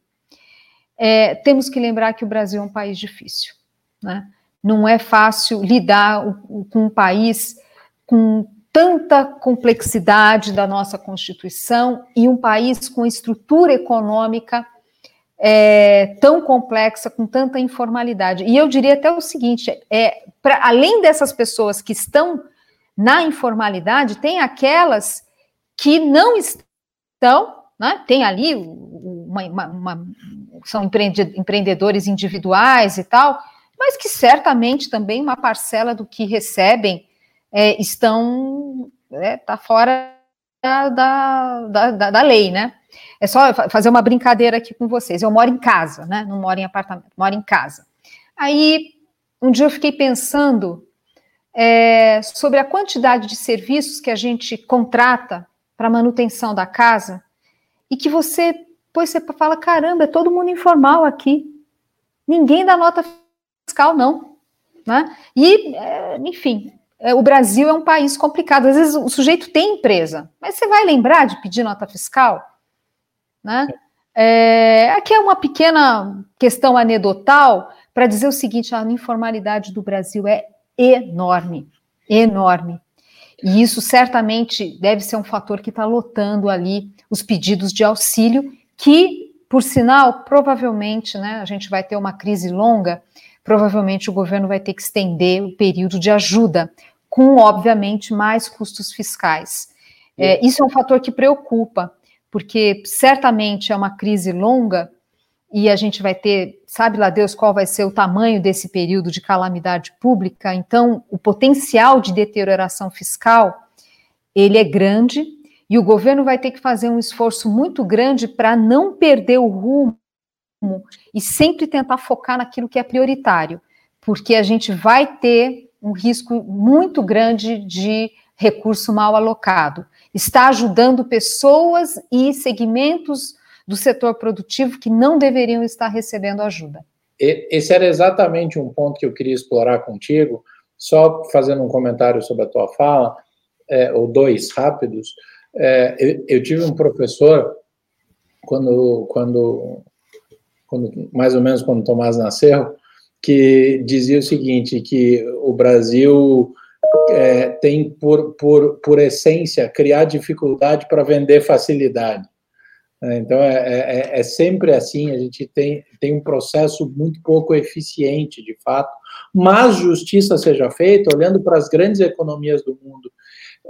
é, temos que lembrar que o Brasil é um país difícil. Né? Não é fácil lidar com um país com tanta complexidade da nossa Constituição e um país com estrutura econômica é, tão complexa, com tanta informalidade. E eu diria até o seguinte: é, pra, além dessas pessoas que estão na informalidade, tem aquelas que não estão, né, tem ali uma, uma, uma, são empreendedores individuais e tal, mas que certamente também uma parcela do que recebem é, estão é, tá fora da, da, da, da, lei, né? É só fazer uma brincadeira aqui com vocês. Eu moro em casa, né? Não moro em apartamento, moro em casa. Aí um dia eu fiquei pensando é, sobre a quantidade de serviços que a gente contrata para manutenção da casa e que você, pois você fala, caramba, é todo mundo informal aqui. Ninguém dá nota fiscal, não. Né? E, é, enfim, o Brasil é um país complicado. Às vezes o sujeito tem empresa, mas você vai lembrar de pedir nota fiscal? Né? É, aqui é uma pequena questão anedotal para dizer o seguinte: a informalidade do Brasil é enorme, enorme. E isso certamente deve ser um fator que está lotando ali os pedidos de auxílio, que, por sinal, provavelmente, né, a gente vai ter uma crise longa provavelmente o governo vai ter que estender o período de ajuda, com, obviamente, mais custos fiscais. É, isso é um fator que preocupa, porque certamente é uma crise longa e a gente vai ter, sabe lá Deus qual vai ser o tamanho desse período de calamidade pública, então o potencial de deterioração fiscal, ele é grande e o governo vai ter que fazer um esforço muito grande para não perder o rumo e sempre tentar focar naquilo que é prioritário, porque a gente vai ter um risco muito grande de recurso mal alocado. Está ajudando pessoas e segmentos do setor produtivo que não deveriam estar recebendo ajuda. Esse era exatamente um ponto que eu queria explorar contigo, só fazendo um comentário sobre a tua fala, é, ou dois rápidos. É, eu, eu, tive um professor, quando, quando, quando, mais ou menos quando Tomás nasceu, que dizia o seguinte, que o Brasil é, tem por, por, por essência criar dificuldade para vender facilidade. É, então, é, é, é, é, sempre assim, a gente tem, tem um processo muito pouco eficiente, de fato, mas justiça seja feita, olhando para as grandes economias do mundo,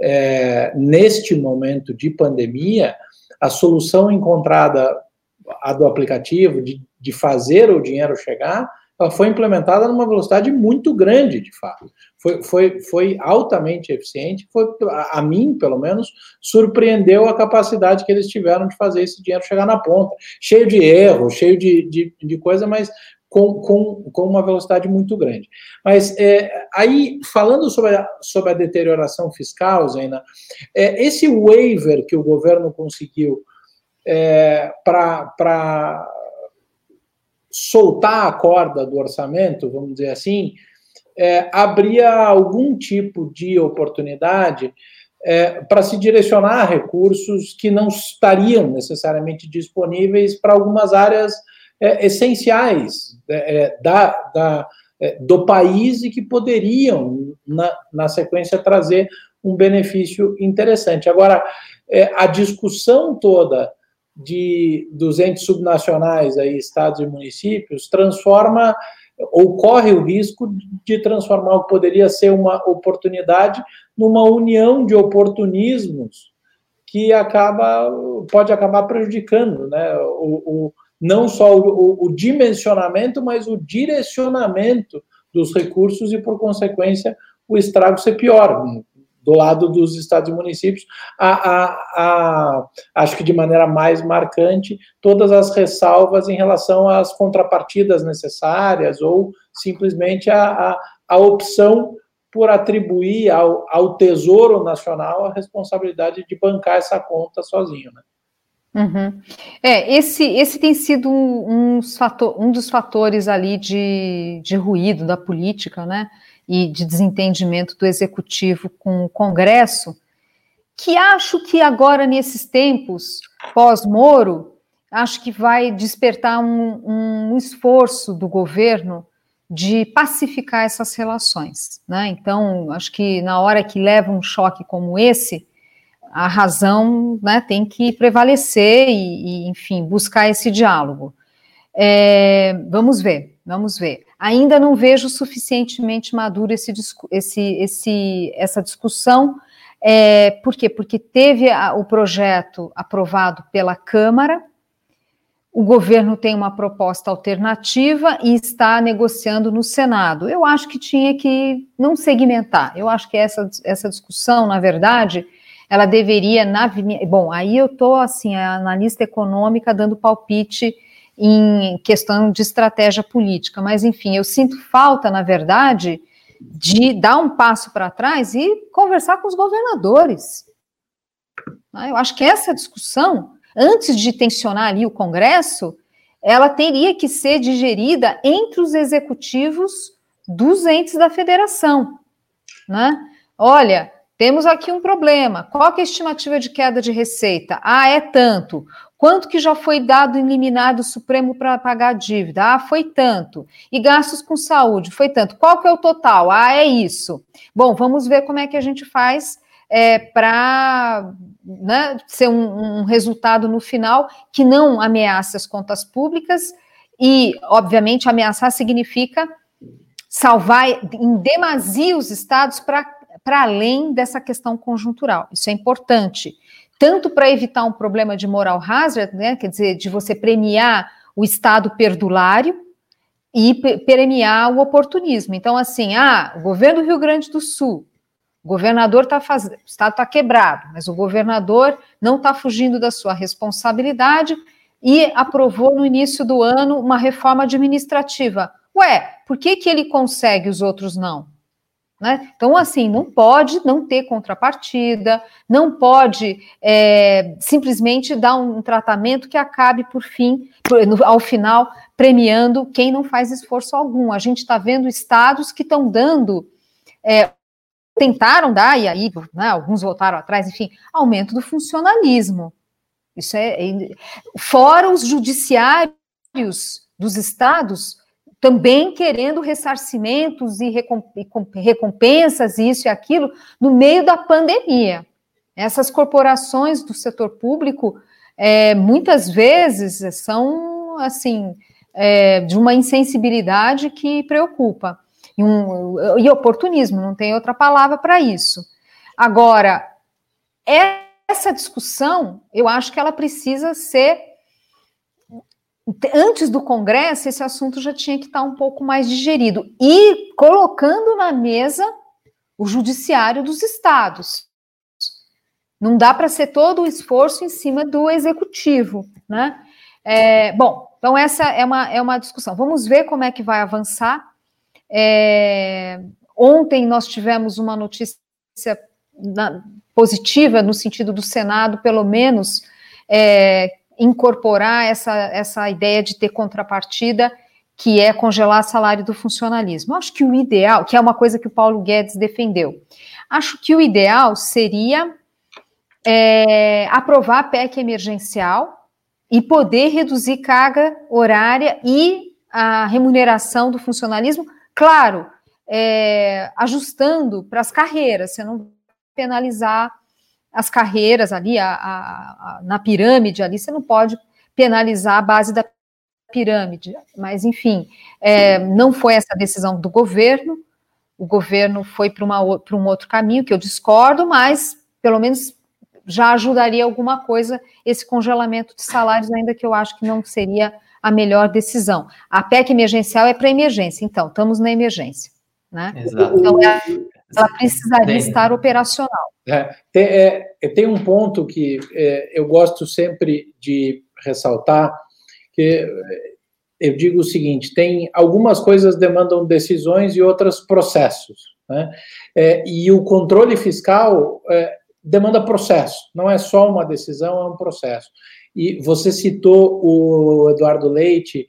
é, neste momento de pandemia, a solução encontrada, a do aplicativo, de, de fazer o dinheiro chegar, ela foi implementada numa velocidade muito grande, de fato. Foi, foi, foi altamente eficiente, foi, a, mim, pelo menos, surpreendeu a capacidade que eles tiveram de fazer esse dinheiro chegar na ponta. Cheio de erros, cheio de, de, de coisa, mas com, com, com uma velocidade muito grande. Mas é, aí, falando sobre a, sobre a deterioração fiscal, Zena, é, esse waiver que o governo conseguiu é, para soltar a corda do orçamento, vamos dizer assim, é, abria algum tipo de oportunidade é, para se direcionar recursos que não estariam necessariamente disponíveis para algumas áreas é, essenciais é, é, da, da, é, do país e que poderiam, na, na sequência, trazer um benefício interessante. Agora, a discussão toda de, dos entes subnacionais, aí, estados e municípios, transforma ou corre o risco de transformar o que poderia ser uma oportunidade numa união de oportunismos que acaba pode acabar prejudicando né, o, o não só o, o, dimensionamento, mas o direcionamento dos recursos e, por consequência, o estrago ser pior do lado dos estados e municípios, a, a, a, acho que de maneira mais marcante, todas as ressalvas em relação às contrapartidas necessárias ou simplesmente a, a, opção por atribuir ao, ao Tesouro Nacional a responsabilidade de bancar essa conta sozinho, né? Uhum. É, esse, esse tem sido um, um, fator, um dos fatores ali de, de ruído da política, né? E de desentendimento do executivo com o Congresso, que acho que agora, nesses tempos pós-Moro, acho que vai despertar um, um, esforço do governo de pacificar essas relações. Né? Então, acho que na hora que leva um choque como esse, a razão né, tem que prevalecer e, e, enfim, buscar esse diálogo. É, vamos ver, vamos ver ainda não vejo suficientemente maduro esse, esse, esse, essa discussão. É, por quê? Porque teve a, o projeto aprovado pela Câmara, o governo tem uma proposta alternativa e está negociando no Senado. Eu acho que tinha que não segmentar. Eu acho que essa, essa discussão, na verdade, ela deveria. Na, bom, aí eu estou, assim, a analista econômica dando palpite em questão de estratégia política, mas enfim, eu sinto falta, na verdade, de dar um passo para trás e conversar com os governadores. Ah, eu acho que essa discussão, antes de tensionar ali o Congresso, ela teria que ser digerida entre os executivos dos entes da federação. Né? Olha, temos aqui um problema. Qual é a estimativa de queda de receita? Ah, é tanto. Quanto que já foi dado em liminar do Supremo para pagar a dívida? Ah, foi tanto. E gastos com saúde? Foi tanto. Qual que é o total? Ah, é isso. Bom, vamos ver como é que a gente faz é, para né, ser um, um resultado no final que não ameace as contas públicas e, obviamente, ameaçar significa salvar em demasia os estados para além dessa questão conjuntural. Isso é importante tanto para evitar um problema de moral hazard, né, quer dizer, de você premiar o Estado perdulário e premiar o oportunismo. Então, assim, ah, o governo do Rio Grande do Sul, o governador está fazendo, o Estado está quebrado, mas o governador não está fugindo da sua responsabilidade e aprovou no início do ano uma reforma administrativa. Ué, por que, que ele consegue e os outros não? Né? Então, assim, não pode não ter contrapartida, não pode é, simplesmente dar um tratamento que acabe por fim, ao final, premiando quem não faz esforço algum. A gente está vendo estados que estão dando, é, tentaram dar, e aí né, alguns voltaram atrás, enfim, aumento do funcionalismo. Isso é, é fora os judiciários dos estados também querendo ressarcimentos e recompensas, isso e aquilo, no meio da pandemia. Essas corporações do setor público, é, muitas vezes, são, assim, é, de uma insensibilidade que preocupa. E, um, e oportunismo, não tem outra palavra para isso. Agora, essa discussão, eu acho que ela precisa ser antes do Congresso, esse assunto já tinha que estar um pouco mais digerido e colocando na mesa o judiciário dos estados. Não dá para ser todo o esforço em cima do executivo, né? É, bom, então essa é uma, é uma discussão. Vamos ver como é que vai avançar. É, ontem nós tivemos uma notícia na, positiva no sentido do Senado, pelo menos, é, incorporar essa, essa ideia de ter contrapartida, que é congelar salário do funcionalismo. Acho que o ideal, que é uma coisa que o Paulo Guedes defendeu, acho que o ideal seria é, aprovar a PEC emergencial e poder reduzir carga horária e a remuneração do funcionalismo, claro, é, ajustando para as carreiras, você não penalizar as carreiras ali, a, a, a, na pirâmide ali, você não pode penalizar a base da pirâmide. Mas, enfim, é, não foi essa decisão do governo, o governo foi para um outro caminho, que eu discordo, mas pelo menos já ajudaria alguma coisa esse congelamento de salários, ainda que eu acho que não seria a melhor decisão. A PEC emergencial é para emergência, então, estamos na emergência. Né? Exato. Então, ela, ela precisaria estar operacional. É, tem, é, tem, um ponto que é, eu gosto sempre de ressaltar, que é, eu digo o seguinte: tem algumas coisas demandam decisões e outras processos. Né? É, e o controle fiscal é, demanda processo, não é só uma decisão, é um processo. E você citou o Eduardo Leite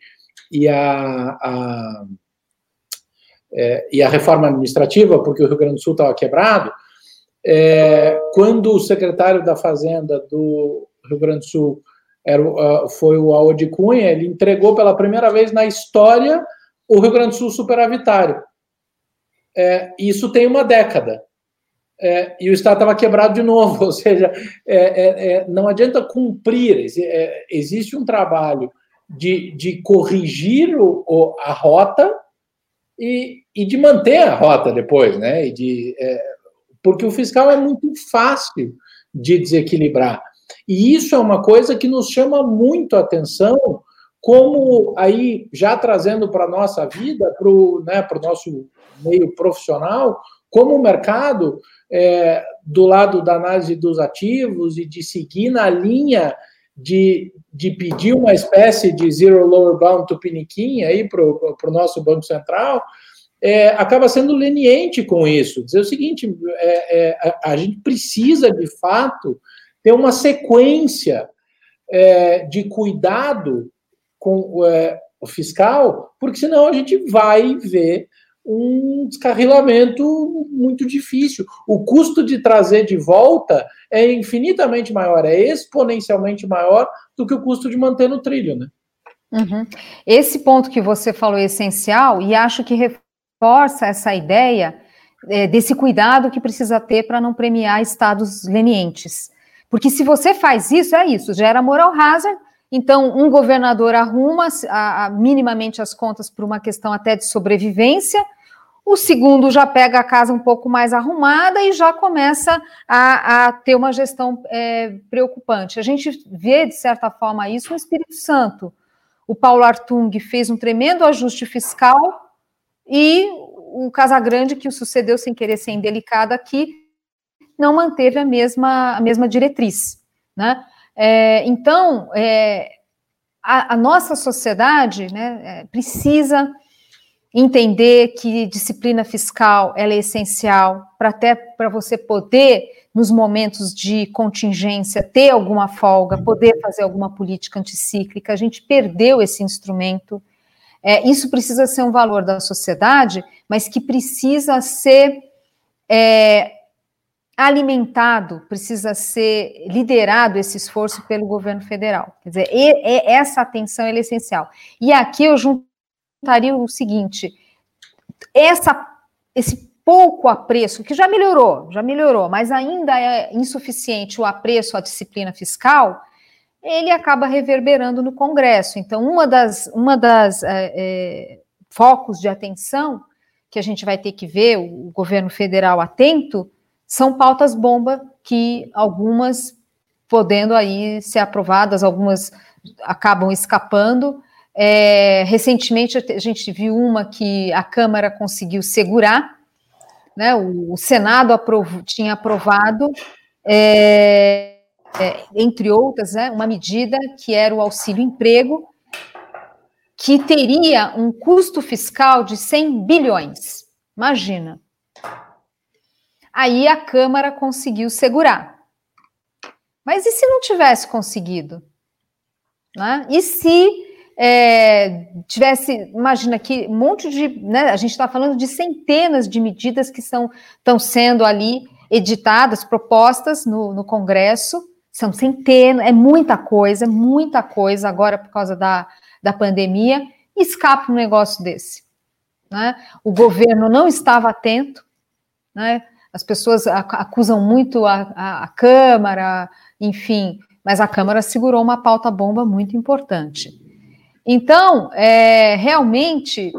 e a, a é, e a reforma administrativa, porque o Rio Grande do Sul estava quebrado, é, quando o secretário da Fazenda do Rio Grande do Sul era, foi o Aode Cunha, ele entregou pela primeira vez na história o Rio Grande do Sul superavitário. É, isso tem uma década. É, e o Estado estava quebrado de novo, ou seja, é, é, é não adianta cumprir, existe um trabalho de, de corrigir o, o, a rota e, e de manter a rota depois, né? E de, porque o fiscal é muito fácil de desequilibrar. E isso é uma coisa que nos chama muito a atenção, como aí, já trazendo para a nossa vida, para o né, nosso meio profissional, como o mercado, é, do lado da análise dos ativos e de seguir na linha de, de pedir uma espécie de zero lower bound to piniquim aí para o nosso Banco Central, é, acaba sendo leniente com isso. Dizer o seguinte: é, é, a, a, gente precisa, de fato, ter uma sequência é, de cuidado com é, o fiscal, porque senão a gente vai ver um descarrilamento muito difícil. O custo de trazer de volta é infinitamente maior, é exponencialmente maior do que o custo de manter no trilho, né? Uhum. Esse ponto que você falou é essencial e acho que reforça essa ideia é, desse cuidado que precisa ter para não premiar estados lenientes. Porque se você faz isso, é isso, gera moral hazard, então um governador arruma a, a, minimamente as contas por uma questão até de sobrevivência, o segundo já pega a casa um pouco mais arrumada e já começa a, a ter uma gestão é, preocupante. A gente vê, de certa forma, isso no Espírito Santo. O Paulo Artung fez um tremendo ajuste fiscal e o Casagrande, que o sucedeu sem querer ser indelicado aqui, não manteve a mesma, a mesma diretriz. Né? É, então, é, a, a, nossa sociedade né, é, precisa entender que disciplina fiscal ela é essencial para até para você poder nos momentos de contingência ter alguma folga, poder fazer alguma política anticíclica. A gente perdeu esse instrumento. É, isso precisa ser um valor da sociedade, mas que precisa ser é, alimentado, precisa ser liderado esse esforço pelo governo federal. Quer dizer, e, e, essa atenção é essencial. E aqui eu juntaria o seguinte: essa, esse pouco apreço, que já melhorou, já melhorou, mas ainda é insuficiente o apreço à disciplina fiscal, ele acaba reverberando no Congresso. Então, uma das, uma das é, é, focos de atenção que a gente vai ter que ver, o governo federal atento, são pautas bomba que algumas podendo aí ser aprovadas, algumas acabam escapando, é, recentemente a gente viu uma que a Câmara conseguiu segurar, né, o, o Senado tinha aprovado, é, é, entre outras, né, uma medida que era o auxílio-emprego, que teria um custo fiscal de 100 bilhões. Imagina. Aí a Câmara conseguiu segurar. Mas e se não tivesse conseguido? Né? E se é, tivesse, imagina que um monte de, né, a gente está falando de centenas de medidas que são, estão sendo ali editadas, propostas no, no Congresso, são centenas, é muita coisa, muita coisa agora por causa da, da pandemia, escapa um negócio desse. Né? O governo não estava atento, né? as pessoas acusam muito a, a, a Câmara, enfim, mas a Câmara segurou uma pauta bomba muito importante. Então, é, realmente,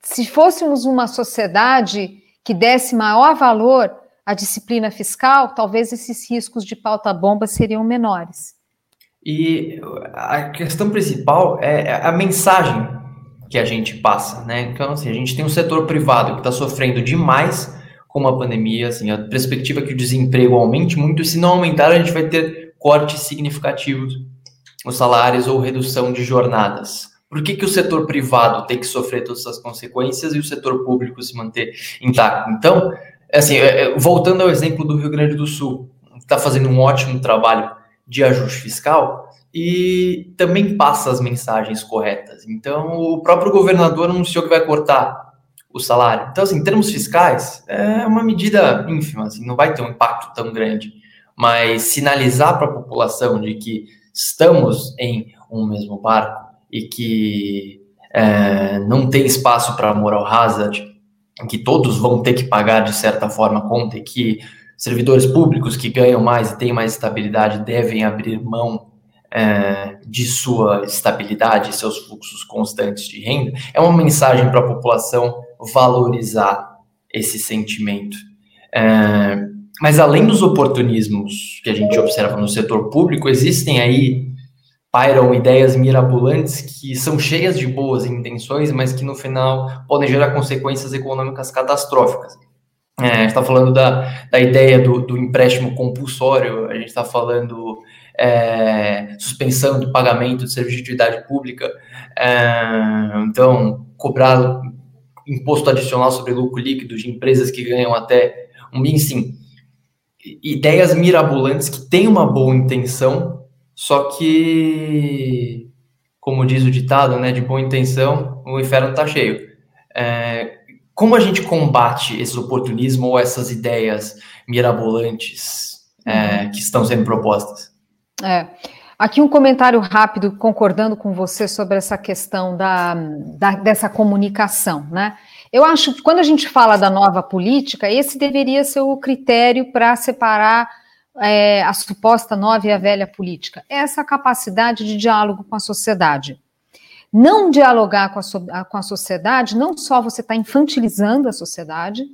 se fôssemos uma sociedade que desse maior valor à disciplina fiscal, talvez esses riscos de pauta-bomba seriam menores. E a questão principal é a mensagem que a gente passa, né? Então, assim, a gente tem um setor privado que está sofrendo demais com a pandemia, assim, a perspectiva é que o desemprego aumente muito, e se não aumentar, a gente vai ter cortes significativos os salários ou redução de jornadas? Por que, que o setor privado tem que sofrer todas essas consequências e o setor público se manter intacto? Então, assim, é, é, voltando ao exemplo do Rio Grande do Sul, está fazendo um ótimo trabalho de ajuste fiscal e também passa as mensagens corretas. Então, o próprio governador anunciou que vai cortar o salário. Então, assim, em termos fiscais, é uma medida ínfima, assim, não vai ter um impacto tão grande. Mas sinalizar para a população de que estamos em um mesmo barco e que é, não tem espaço para moral hazard, que todos vão ter que pagar de certa forma conta e que servidores públicos que ganham mais e têm mais estabilidade devem abrir mão é, de sua estabilidade, seus fluxos constantes de renda, é uma mensagem para a população valorizar esse sentimento. É, mas além dos oportunismos que a gente observa no setor público, existem aí, pairam ideias mirabolantes que são cheias de boas intenções, mas que no final podem gerar consequências econômicas catastróficas. É, a gente está falando da, da ideia do, do empréstimo compulsório, a gente está falando é, suspensão do pagamento de serviço de utilidade pública, é, então cobrar imposto adicional sobre lucro líquido de empresas que ganham até um sim ideias mirabolantes que têm uma boa intenção, só que, como diz o ditado, né, de boa intenção, o inferno está cheio. É, como a gente combate esse oportunismo ou essas ideias mirabolantes é, uhum. que estão sendo propostas? É. Aqui um comentário rápido, concordando com você sobre essa questão da, da, dessa comunicação, né? Eu acho que quando a gente fala da nova política, esse deveria ser o critério para separar é, a suposta nova e a velha política. Essa capacidade de diálogo com a sociedade. não dialogar com a, com a sociedade, não só você está infantilizando a sociedade,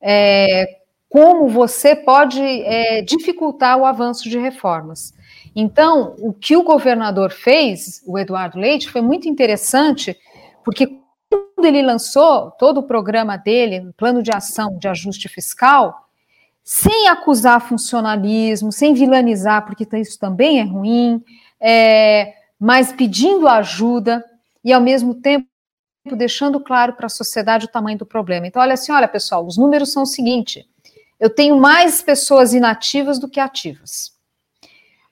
é, como você pode é, dificultar o avanço de reformas. Então, o que o governador fez, o Eduardo Leite, foi muito interessante, porque quando ele lançou todo o programa dele, plano de ação de ajuste fiscal, sem acusar funcionalismo, sem vilanizar, porque isso também é ruim, é, mas pedindo ajuda e, ao mesmo tempo, deixando claro para a sociedade o tamanho do problema. Então, olha assim, olha, pessoal, os números são o seguinte, eu tenho mais pessoas inativas do que ativas.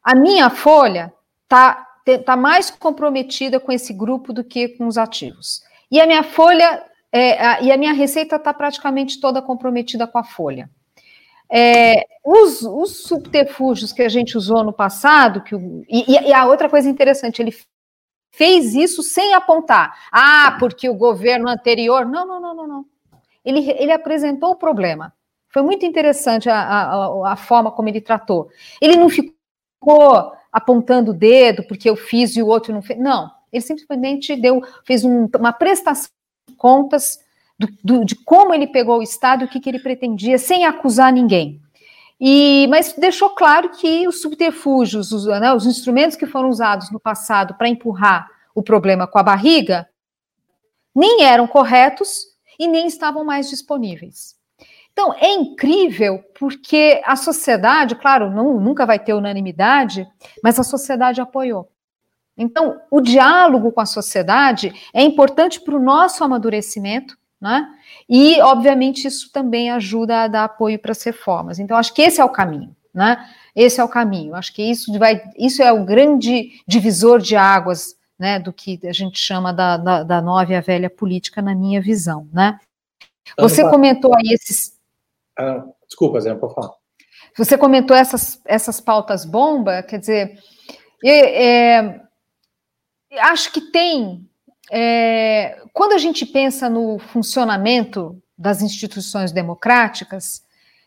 A minha folha está tá mais comprometida com esse grupo do que com os ativos. E a minha folha, é, a, e a minha receita está praticamente toda comprometida com a folha. É, os, os, subterfúgios que a gente usou no passado, que e, e, a outra coisa interessante, ele fez isso sem apontar. Ah, porque o governo anterior. Não, não, não, não, não. Ele, ele apresentou o problema. Foi muito interessante a, a, a forma como ele tratou. Ele não ficou apontando o dedo porque eu fiz e o outro não fez. Não, ele simplesmente deu, fez um, uma prestação de contas do, do, de como ele pegou o Estado e o que, que ele pretendia, sem acusar ninguém. E, mas deixou claro que os subterfúgios, os, né, os instrumentos que foram usados no passado para empurrar o problema com a barriga, nem eram corretos e nem estavam mais disponíveis. Então, é incrível porque a sociedade, claro, não, nunca vai ter unanimidade, mas a sociedade apoiou. Então, o diálogo com a sociedade é importante para o nosso amadurecimento, né? E, obviamente, isso também ajuda a dar apoio para as reformas. Então, acho que esse é o caminho, né? Esse é o caminho. Acho que isso vai, isso é o grande divisor de águas, né? Do que a gente chama da, da, da nova e a velha política, na minha visão, né? Você comentou aí esses. Ah, desculpa, Zé, por falar. Você comentou essas, essas pautas bomba, quer dizer, é, acho que tem é, quando a gente pensa no funcionamento das instituições democráticas,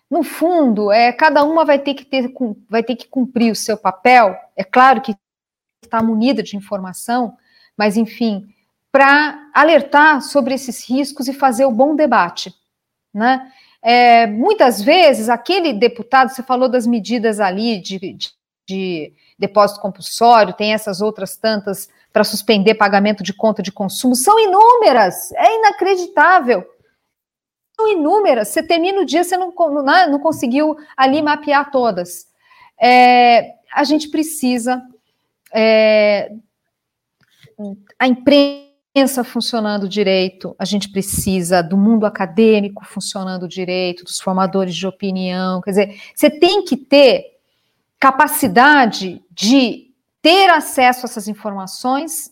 no fundo, é, cada uma vai ter que ter, vai ter que cumprir o seu papel. É claro que está munida de informação, mas enfim, para alertar sobre esses riscos e fazer o bom debate, né? É, muitas vezes aquele deputado, você falou das medidas ali de, de, de depósito compulsório, tem essas outras tantas para suspender pagamento de conta de consumo, são inúmeras, é inacreditável. São inúmeras. Você termina o dia, você não, não, né, não conseguiu ali mapear todas. É, a gente precisa. É, a imprensa funcionando direito, a gente precisa do mundo acadêmico funcionando direito, dos formadores de opinião. Quer dizer, você tem que ter capacidade de ter acesso a essas informações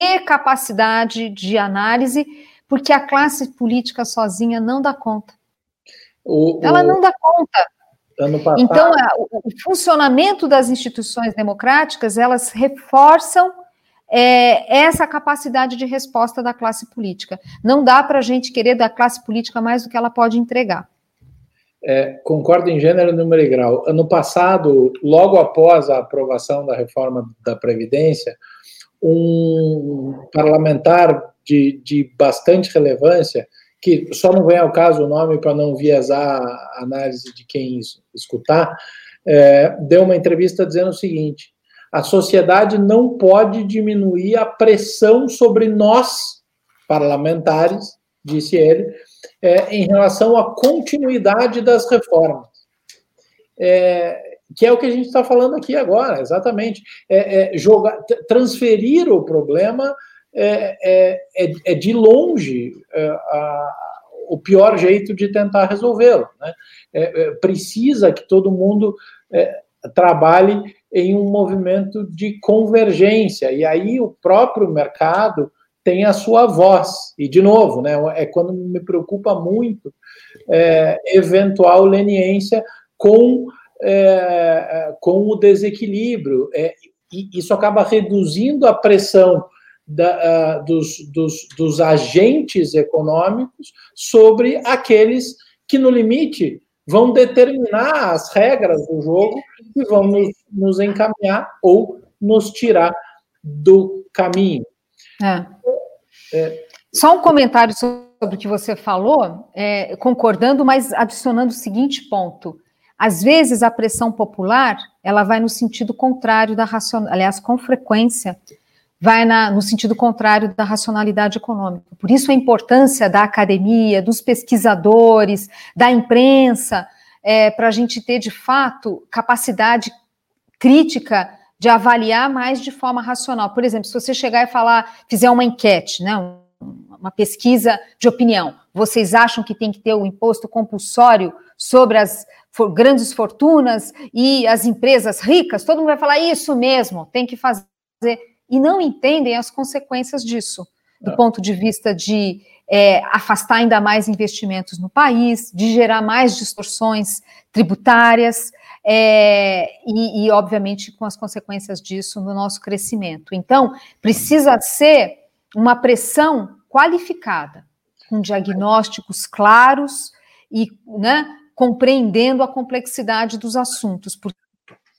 e capacidade de análise, porque a classe política sozinha não dá conta. O, Ela o, não dá conta. Passado... Então, o, funcionamento das instituições democráticas, elas reforçam é, essa capacidade de resposta da classe política. Não dá para a gente querer da classe política mais do que ela pode entregar. É, concordo em gênero, número e grau. Ano passado, logo após a aprovação da reforma da Previdência, um parlamentar de, de bastante relevância, que só não vem ao caso o nome para não viesar a análise de quem escutar, é, deu uma entrevista dizendo o seguinte: a sociedade não pode diminuir a pressão sobre nós, parlamentares, disse ele, é, em relação à continuidade das reformas. É, que é o que a gente está falando aqui agora, exatamente. É, é jogar, transferir o problema é, é, é, de longe a, o pior jeito de tentar resolvê-lo. Né? precisa que todo mundo trabalhe em um movimento de convergência, e aí o próprio mercado tem a sua voz. E, de novo, né, é quando me preocupa muito é, eventual leniência com, é, com o desequilíbrio. É, isso acaba reduzindo a pressão da, uh, dos, dos, dos agentes econômicos sobre aqueles que, no limite, vão determinar as regras do jogo e vão nos, nos encaminhar ou nos tirar do caminho. É. É. Só um comentário sobre o que você falou, é, concordando, mas adicionando o seguinte ponto. Às vezes a pressão popular ela vai no sentido contrário da racionalidade, aliás, com frequência, vai na, no sentido contrário da racionalidade econômica. Por isso a importância da academia, dos pesquisadores, da imprensa, é, para a gente ter de fato capacidade crítica de avaliar mais de forma racional. Por exemplo, se você chegar e falar, fizer uma enquete, né, uma pesquisa de opinião, vocês acham que tem que ter o imposto compulsório sobre as for, grandes fortunas e as empresas ricas? Todo mundo vai falar isso mesmo, tem que fazer e não entendem as consequências disso, do é. ponto de vista de é, afastar ainda mais investimentos no país, de gerar mais distorções tributárias, é, e, e, obviamente, com as consequências disso no nosso crescimento. Então, precisa ser uma pressão qualificada, com diagnósticos claros e né, compreendendo a complexidade dos assuntos, porque,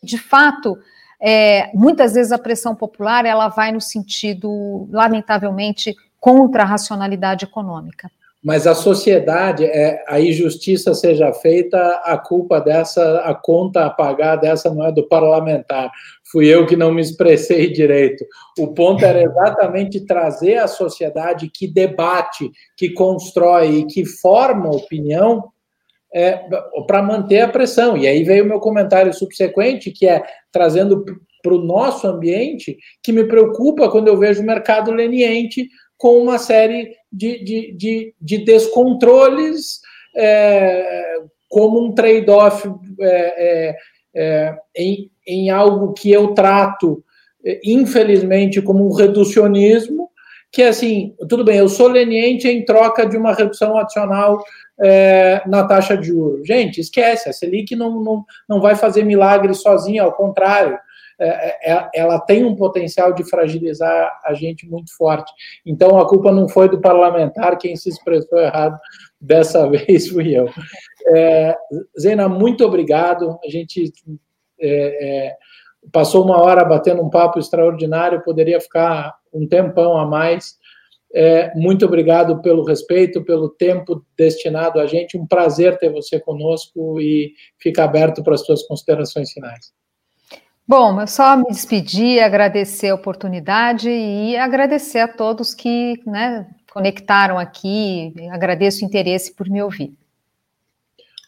de fato, é, muitas vezes a pressão popular ela vai no sentido, lamentavelmente, contra a racionalidade econômica. Mas a sociedade, é, a injustiça seja feita, a culpa dessa, a conta a pagar dessa não é do parlamentar. Fui eu que não me expressei direito. O ponto era exatamente trazer a sociedade que debate, que constrói e que forma opinião é, para manter a pressão. E aí veio o meu comentário subsequente, que é trazendo para o nosso ambiente, que me preocupa quando eu vejo o mercado leniente com uma série de, de, de, de descontroles, é, como um trade-off é, é, é em, em algo que eu trato, é, infelizmente, como um reducionismo, que é assim, tudo bem, eu sou leniente em troca de uma redução adicional é, na taxa de juros. Gente, esquece, a Selic não, não, não vai fazer milagre sozinha, ao contrário, ela tem um potencial de fragilizar a gente muito forte. Então, a culpa não foi do parlamentar, quem se expressou errado dessa vez fui eu. É, Zena, muito obrigado. A gente é, é, passou uma hora batendo um papo extraordinário, poderia ficar um tempão a mais. É, muito obrigado pelo respeito, pelo tempo destinado a gente. Um prazer ter você conosco e fica aberto para as suas considerações finais. Bom, eu só me despedir, agradecer a oportunidade e agradecer a todos que né, conectaram aqui. Agradeço o interesse por me ouvir.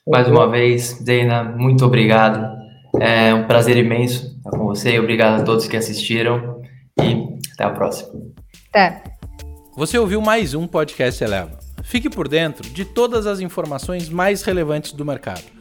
Mais uma vez, Zeina, muito obrigado. É um prazer imenso estar com você. Obrigado a todos que assistiram e até a próxima. Até. Você ouviu mais um podcast Eleva. Fique por dentro de todas as informações mais relevantes do mercado.